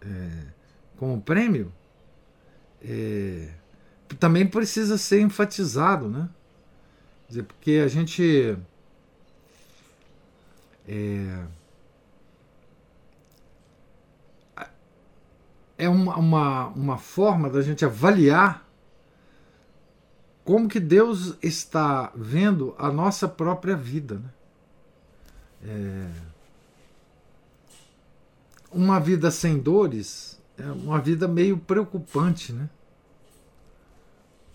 é, como prêmio, é, também precisa ser enfatizado, né? Quer dizer, porque a gente é, é uma, uma, uma forma da gente avaliar como que Deus está vendo a nossa própria vida. Né? É, uma vida sem dores é uma vida meio preocupante, né?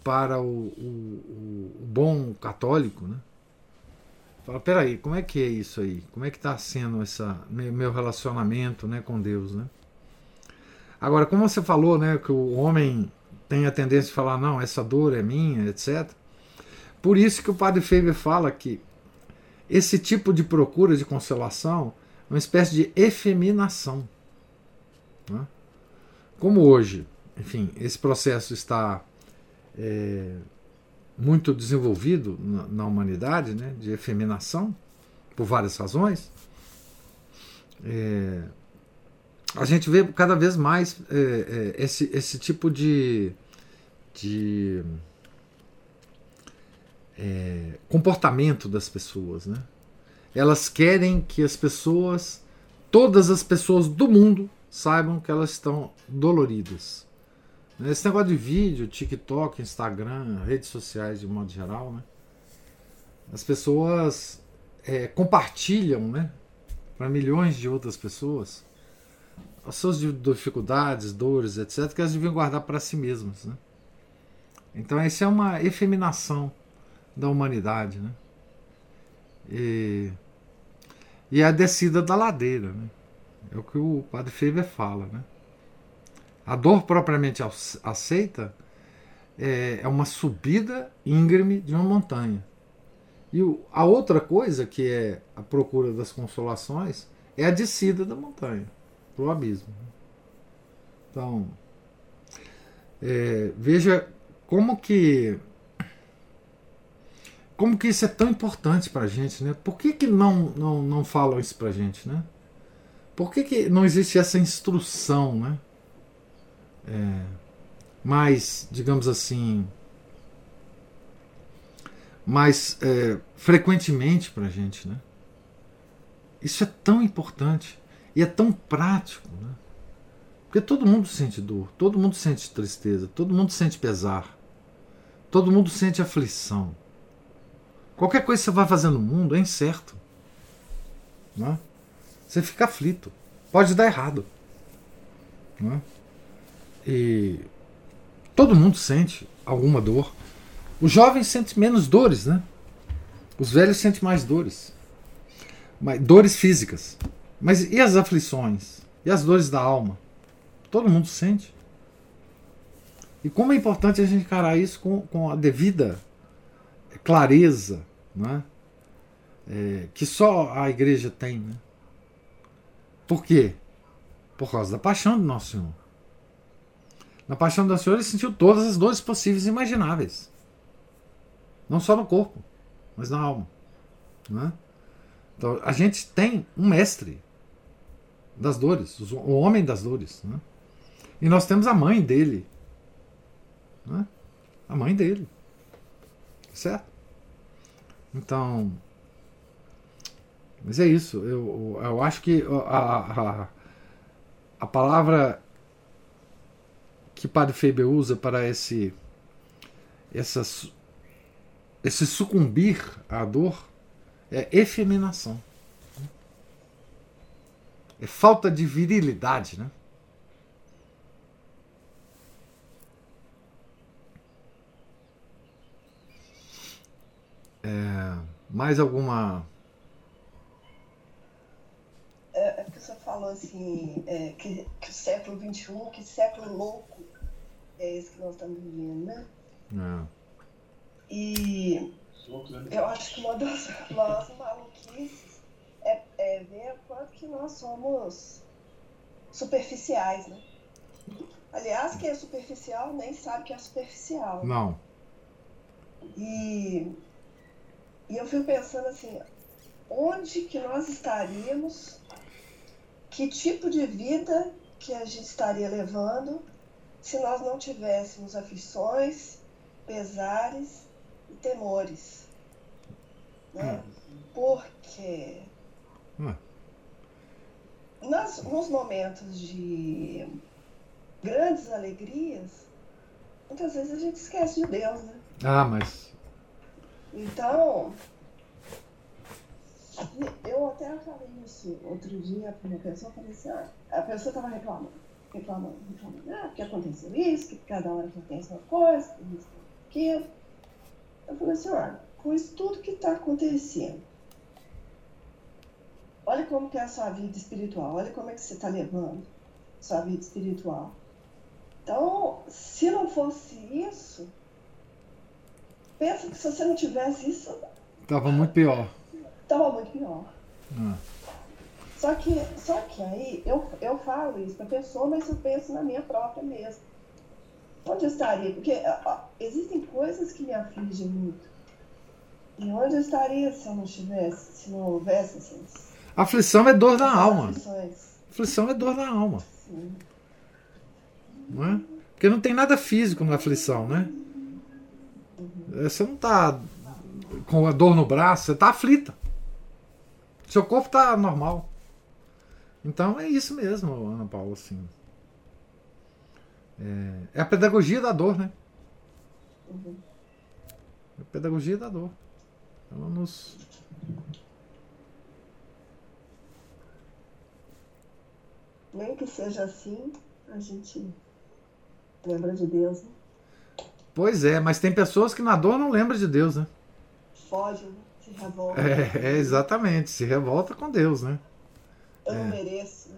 Para o, o, o bom católico, né? Fala, peraí, como é que é isso aí? Como é que está sendo essa meu relacionamento, né, com Deus, né? Agora, como você falou, né, que o homem tem a tendência de falar, não, essa dor é minha, etc. Por isso que o padre Faber fala que esse tipo de procura de consolação é uma espécie de efeminação. Né? Como hoje, enfim, esse processo está é, muito desenvolvido na, na, humanidade, né, de efeminação, por várias razões, é, a gente vê cada vez mais é, é, esse, esse tipo de, de é, comportamento das pessoas. Né? Elas querem que as pessoas, todas as pessoas do mundo, saibam que elas estão doloridas. Esse negócio de vídeo, TikTok, Instagram, redes sociais de modo geral, né? As pessoas é, compartilham, né? Para milhões de outras pessoas as suas dificuldades, dores, etc., que elas deviam guardar para si mesmas. Né? Então, essa é uma efeminação da humanidade. Né? E, e a descida da ladeira. Né? É o que o padre Feber fala. Né? A dor propriamente aceita é, é uma subida íngreme de uma montanha. E a outra coisa, que é a procura das consolações, é a descida da montanha para o abismo. Então, é, veja como que como que isso é tão importante para a gente, né? Por que, que não, não, não falam isso para a gente, né? Por que, que não existe essa instrução, né? É, mais, digamos assim, mais é, frequentemente para a gente, né? Isso é tão importante. E é tão prático, né? Porque todo mundo sente dor, todo mundo sente tristeza, todo mundo sente pesar, todo mundo sente aflição. Qualquer coisa que você vai fazer no mundo é incerto. Né? Você fica aflito. Pode dar errado. Né? E todo mundo sente alguma dor. Os jovens sentem menos dores, né? Os velhos sentem mais dores. Dores físicas. Mas e as aflições? E as dores da alma? Todo mundo sente. E como é importante a gente encarar isso com, com a devida clareza né? É, que só a igreja tem. Né? Por quê? Por causa da paixão do Nosso Senhor. Na paixão do Senhor ele sentiu todas as dores possíveis e imagináveis. Não só no corpo, mas na alma. Né? Então a gente tem um mestre das dores, o homem das dores. Né? E nós temos a mãe dele. Né? A mãe dele. Certo? Então. Mas é isso. Eu, eu acho que a, a, a palavra que Padre Faber usa para esse essa, esse sucumbir à dor é efeminação. É falta de virilidade, né? É, mais alguma. É, é que você falou assim, é, que, que o século XXI, que século louco é esse que nós estamos vivendo, né? É. E eu acho que uma das, das maluquices é, é ver quanto que nós somos superficiais, né? Aliás, quem é superficial nem sabe que é superficial. Não. E e eu fico pensando assim, onde que nós estaríamos, que tipo de vida que a gente estaria levando se nós não tivéssemos aflições, pesares e temores. Né? Hum. Porque hum. Nas, nos momentos de grandes alegrias, muitas vezes a gente esquece de Deus, né? Ah, mas então, eu até falei isso outro dia para uma pessoa, falei assim, ah, a pessoa estava reclamando, reclamando, reclamando, ah, porque aconteceu isso, que cada hora acontece uma coisa, que isso, aquilo. Eu falei assim, olha, com isso tudo que está acontecendo, olha como que é a sua vida espiritual, olha como é que você está levando sua vida espiritual. Então, se não fosse isso, pensa que se você não tivesse isso. Tava muito pior. Tava muito pior. Ah. Só que, só que aí eu, eu falo isso pra pessoa, mas eu penso na minha própria mesmo. Onde eu estaria? Porque ó, existem coisas que me afligem muito. E onde eu estaria se eu não tivesse, se não houvesse essas. Aflição é dor da alma. Aflições. Aflição é dor da alma. Sim. Não é? Porque não tem nada físico na aflição, né? É, você não está com a dor no braço, você está aflita. Seu corpo está normal. Então é isso mesmo, Ana Paula, assim. É, é a pedagogia da dor, né? Uhum. É a pedagogia da dor. Ela nos. Nem que seja assim, a gente lembra de Deus, né? Pois é, mas tem pessoas que na dor não lembram de Deus, né? Foge, né? se revolta. É, é, exatamente, se revolta com Deus, né? Eu não é. mereço.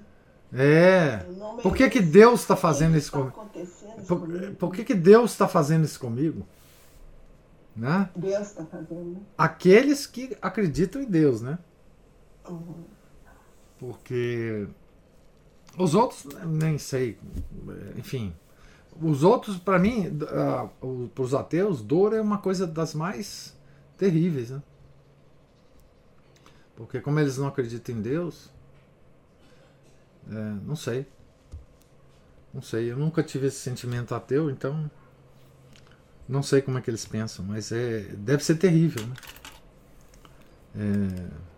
É. Por que, que Deus está fazendo isso tá comigo? Por, por, que, que Deus está fazendo isso comigo? Né? Deus está fazendo. Né? Aqueles que acreditam em Deus, né? Uhum. Porque os outros nem sei. Enfim, os outros, para mim, uh, para os ateus, dor é uma coisa das mais terríveis. Né? Porque, como eles não acreditam em Deus, é, não sei. Não sei, eu nunca tive esse sentimento ateu, então não sei como é que eles pensam, mas é, deve ser terrível. Né? É,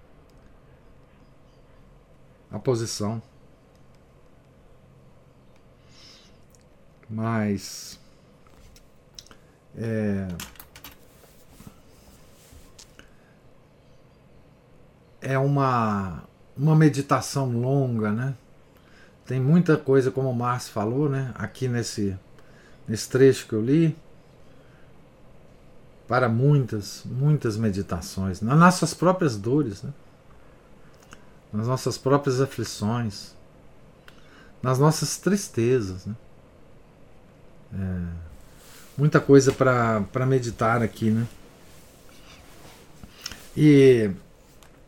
a posição. Mas. É, é uma, uma meditação longa, né? Tem muita coisa, como o Márcio falou, né? Aqui nesse, nesse trecho que eu li. Para muitas, muitas meditações. Nas nossas próprias dores, né? Nas nossas próprias aflições. Nas nossas tristezas, né? É, muita coisa para meditar aqui, né? E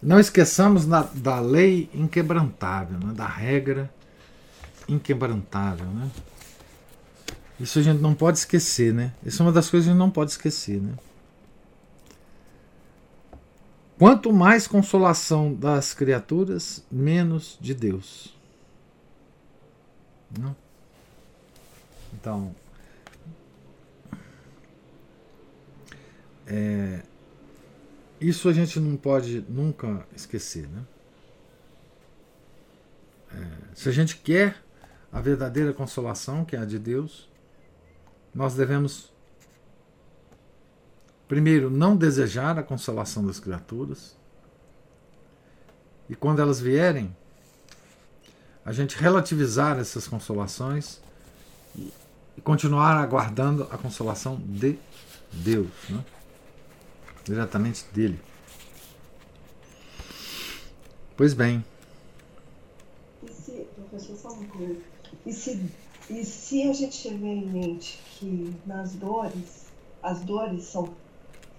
não esqueçamos da, da lei inquebrantável, né? da regra inquebrantável, né? Isso a gente não pode esquecer, né? Isso é uma das coisas que a gente não pode esquecer, né? Quanto mais consolação das criaturas, menos de Deus. Não? Então, É, isso a gente não pode nunca esquecer. Né? É, se a gente quer a verdadeira consolação, que é a de Deus, nós devemos primeiro, não desejar a consolação das criaturas. E quando elas vierem, a gente relativizar essas consolações e, continuar aguardando a consolação de Deus, né? diretamente dele. Pois bem. E se, professor, só uma coisa. E se, e se a gente tiver em mente que nas dores, as dores são,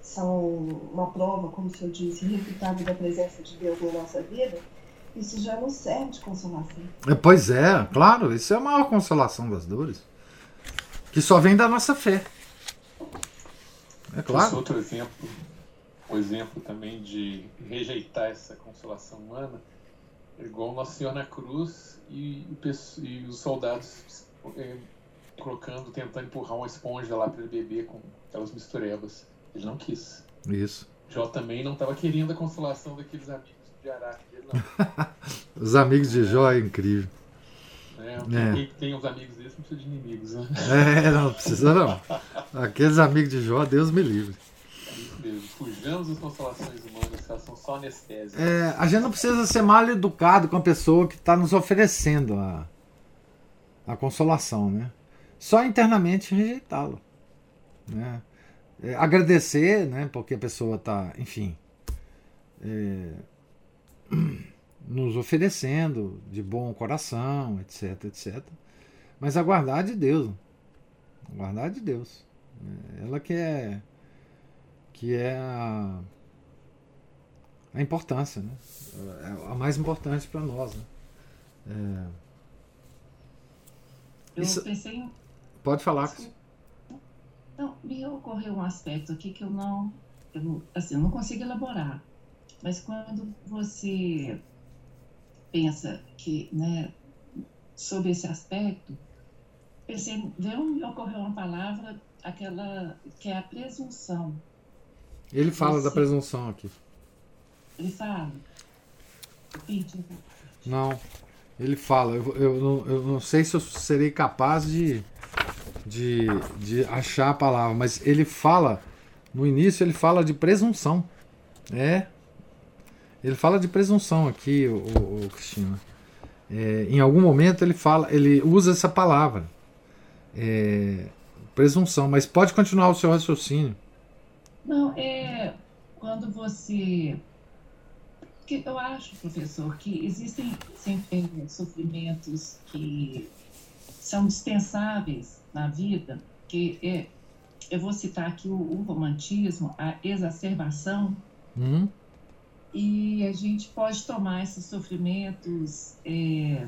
são uma prova, como o senhor disse, irrefutável da presença de Deus na nossa vida, isso já não serve de consolação. É, pois é, claro, isso é a maior consolação das dores. Que só vem da nossa fé. É claro. Esse outro exemplo o exemplo também de rejeitar essa consolação humana, igual Nosso Senhor na cruz e, e os soldados é, colocando, tentando empurrar uma esponja lá para ele beber com aquelas misturebas. Ele não quis. Isso. Jó também não estava querendo a consolação daqueles amigos de Araque não. os amigos de Jó é incrível. É, é. tem uns amigos desses não precisa de inimigos, né? É, não precisa não. Aqueles amigos de Jó, Deus me livre mesmo. Fujamos das consolações são só anestésicas. É, a gente não precisa ser mal educado com a pessoa que está nos oferecendo a, a consolação, né? Só internamente rejeitá-lo. Né? É, agradecer, né? Porque a pessoa está, enfim, é, nos oferecendo de bom coração, etc, etc. Mas aguardar de Deus. Aguardar de Deus. É, ela que é que é a, a importância, né? É a mais importante para nós. Né? É... Eu Isso... pensei em... Pode falar. Não, me ocorreu um aspecto aqui que eu não, eu, assim, eu não consigo elaborar. Mas quando você pensa que, né, sobre esse aspecto, pensei, veio, me ocorreu uma palavra, aquela que é a presunção. Ele fala da presunção aqui. Ele fala? Não, ele fala. Eu, eu, não, eu não sei se eu serei capaz de, de, de achar a palavra, mas ele fala, no início, ele fala de presunção. É. Ele fala de presunção aqui, o, o, o Cristina. É, em algum momento ele fala, ele usa essa palavra. É, presunção, mas pode continuar o seu raciocínio. Não, é quando você. Porque eu acho, professor, que existem sempre sofrimentos que são dispensáveis na vida, que é, eu vou citar aqui o, o romantismo, a exacerbação, uhum. e a gente pode tomar esses sofrimentos é,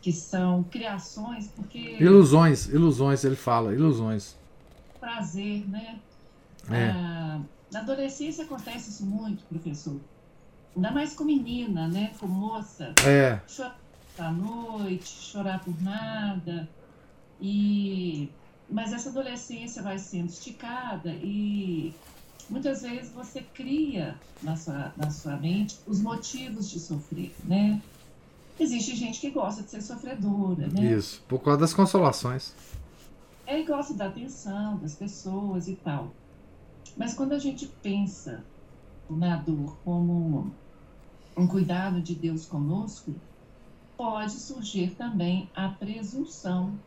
que são criações, porque... Ilusões, ilusões, ele fala, ilusões. Prazer, né? É. Ah, na adolescência acontece isso muito, professor. Ainda mais com menina, né? Com moça. É. Chorar à noite, chorar por nada. E... Mas essa adolescência vai sendo esticada e muitas vezes você cria na sua, na sua mente os motivos de sofrer, né? Existe gente que gosta de ser sofredora, né? Isso, por causa das consolações. É, gosta da atenção das pessoas e tal. Mas quando a gente pensa na dor como um cuidado de Deus conosco, pode surgir também a presunção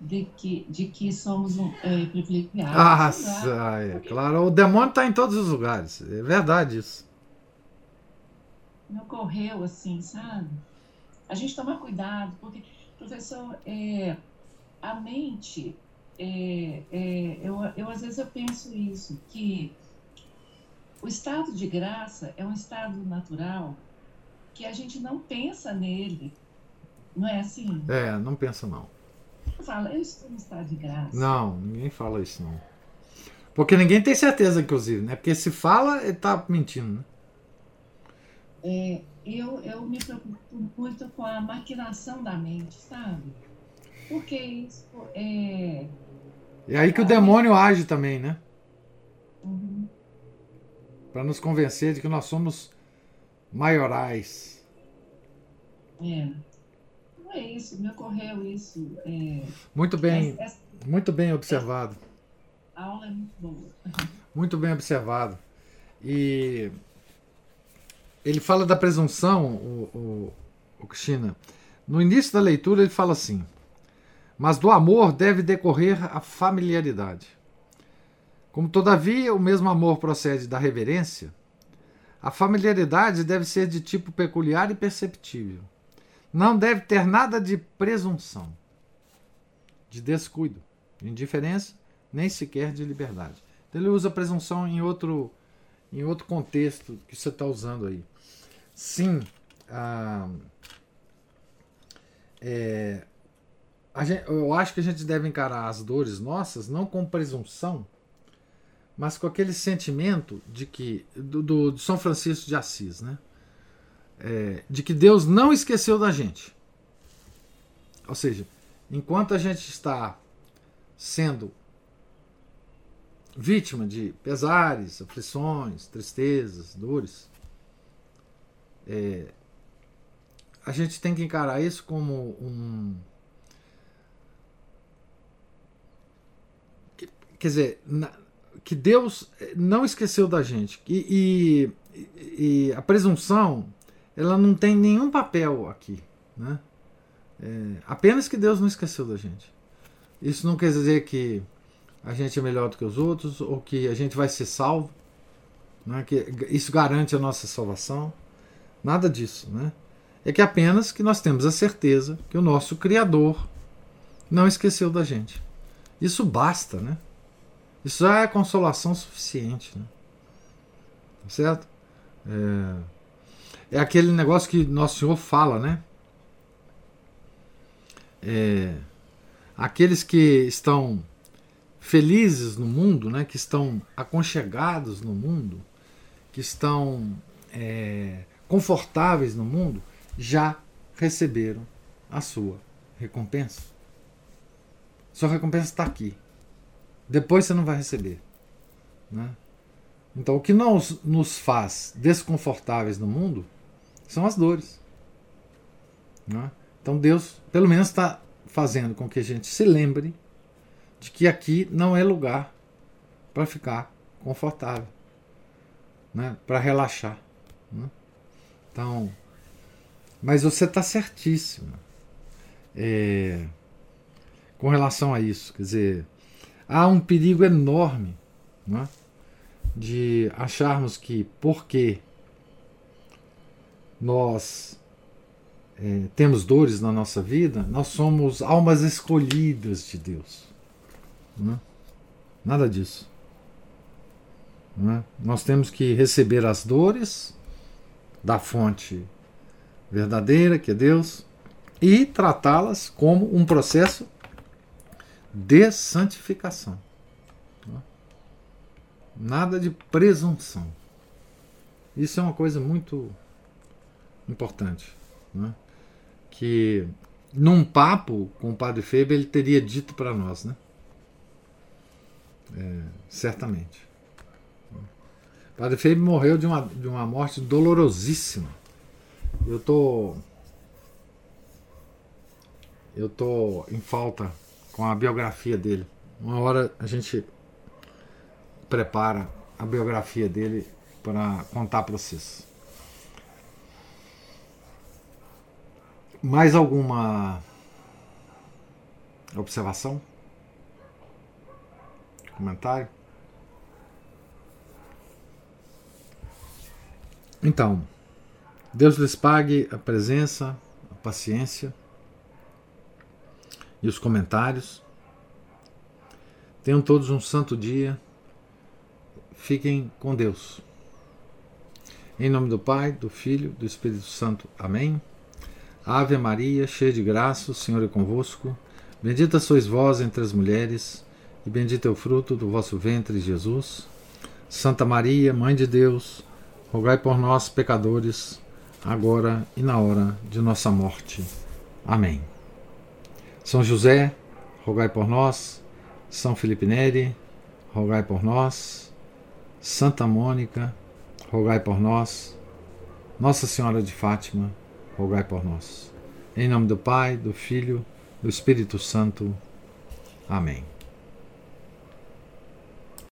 de que, de que somos um, é, privilegiados. Ah, é, claro. O demônio está em todos os lugares. É verdade isso. Me ocorreu assim, sabe? A gente toma cuidado, porque, professor, é, a mente é, é, eu, eu às vezes eu penso isso, que o estado de graça é um estado natural que a gente não pensa nele. Não é assim? É, não pensa não. Não fala, eu estou no estado de graça. Não, ninguém fala isso não. Porque ninguém tem certeza, inclusive, né? Porque se fala, ele está mentindo, né? É, eu, eu me preocupo muito com a maquinação da mente, sabe? Porque isso é, é aí que o demônio age também, né? Uhum. Para nos convencer de que nós somos maiorais. É. Não é isso, me ocorreu isso. É... Muito bem, muito bem observado. a aula é muito boa. Muito bem observado. E ele fala da presunção, o, o, o Cristina. No início da leitura ele fala assim: Mas do amor deve decorrer a familiaridade. Como todavia o mesmo amor procede da reverência, a familiaridade deve ser de tipo peculiar e perceptível. Não deve ter nada de presunção, de descuido, de indiferença, nem sequer de liberdade. Então ele usa presunção em outro, em outro contexto que você está usando aí. Sim, a, é, a gente, eu acho que a gente deve encarar as dores nossas não com presunção, mas com aquele sentimento de que do, do, São Francisco de Assis, né? É, de que Deus não esqueceu da gente. Ou seja, enquanto a gente está sendo vítima de pesares, aflições, tristezas, dores, é, a gente tem que encarar isso como um. Quer dizer, que Deus não esqueceu da gente. E, e, e, a presunção, ela não tem nenhum papel aqui. Né? É, apenas que Deus não esqueceu da gente. Isso não quer dizer que a gente é melhor do que os outros ou que a gente vai ser salvo. Né? Que isso garante a nossa salvação. Nada disso. Né? É que apenas que nós temos a certeza que o nosso Criador não esqueceu da gente. Isso basta, né? Isso já é consolação suficiente. Né? Tá certo? É, é aquele negócio que Nosso Senhor fala, né? É, aqueles que estão felizes no mundo, né? que estão aconchegados no mundo, que estão é, confortáveis no mundo, já receberam a sua recompensa. Sua recompensa está aqui. Depois você não vai receber. Né? Então, o que nos, nos faz desconfortáveis no mundo são as dores. Né? Então, Deus, pelo menos, está fazendo com que a gente se lembre de que aqui não é lugar para ficar confortável, né? para relaxar. Né? Então, mas você está certíssimo é, com relação a isso. Quer dizer, há um perigo enorme é? de acharmos que porque nós é, temos dores na nossa vida, nós somos almas escolhidas de Deus. É? Nada disso. É? Nós temos que receber as dores da fonte verdadeira, que é Deus, e tratá-las como um processo de santificação. Nada de presunção. Isso é uma coisa muito importante. Né? Que num papo com o Padre Feber ele teria dito para nós, né? É, certamente. O Padre Feber morreu de uma, de uma morte dolorosíssima eu tô. Eu tô em falta com a biografia dele. Uma hora a gente prepara a biografia dele para contar para vocês. Mais alguma observação? Comentário? Então, Deus lhes pague a presença, a paciência e os comentários. Tenham todos um santo dia. Fiquem com Deus. Em nome do Pai, do Filho, do Espírito Santo. Amém. Ave Maria, cheia de graça, o Senhor é convosco. Bendita sois vós entre as mulheres, e bendito é o fruto do vosso ventre, Jesus. Santa Maria, Mãe de Deus, rogai por nós, pecadores agora e na hora de nossa morte. Amém. São José, rogai por nós. São Felipe Neri, rogai por nós. Santa Mônica, rogai por nós. Nossa Senhora de Fátima, rogai por nós. Em nome do Pai, do Filho, do Espírito Santo. Amém.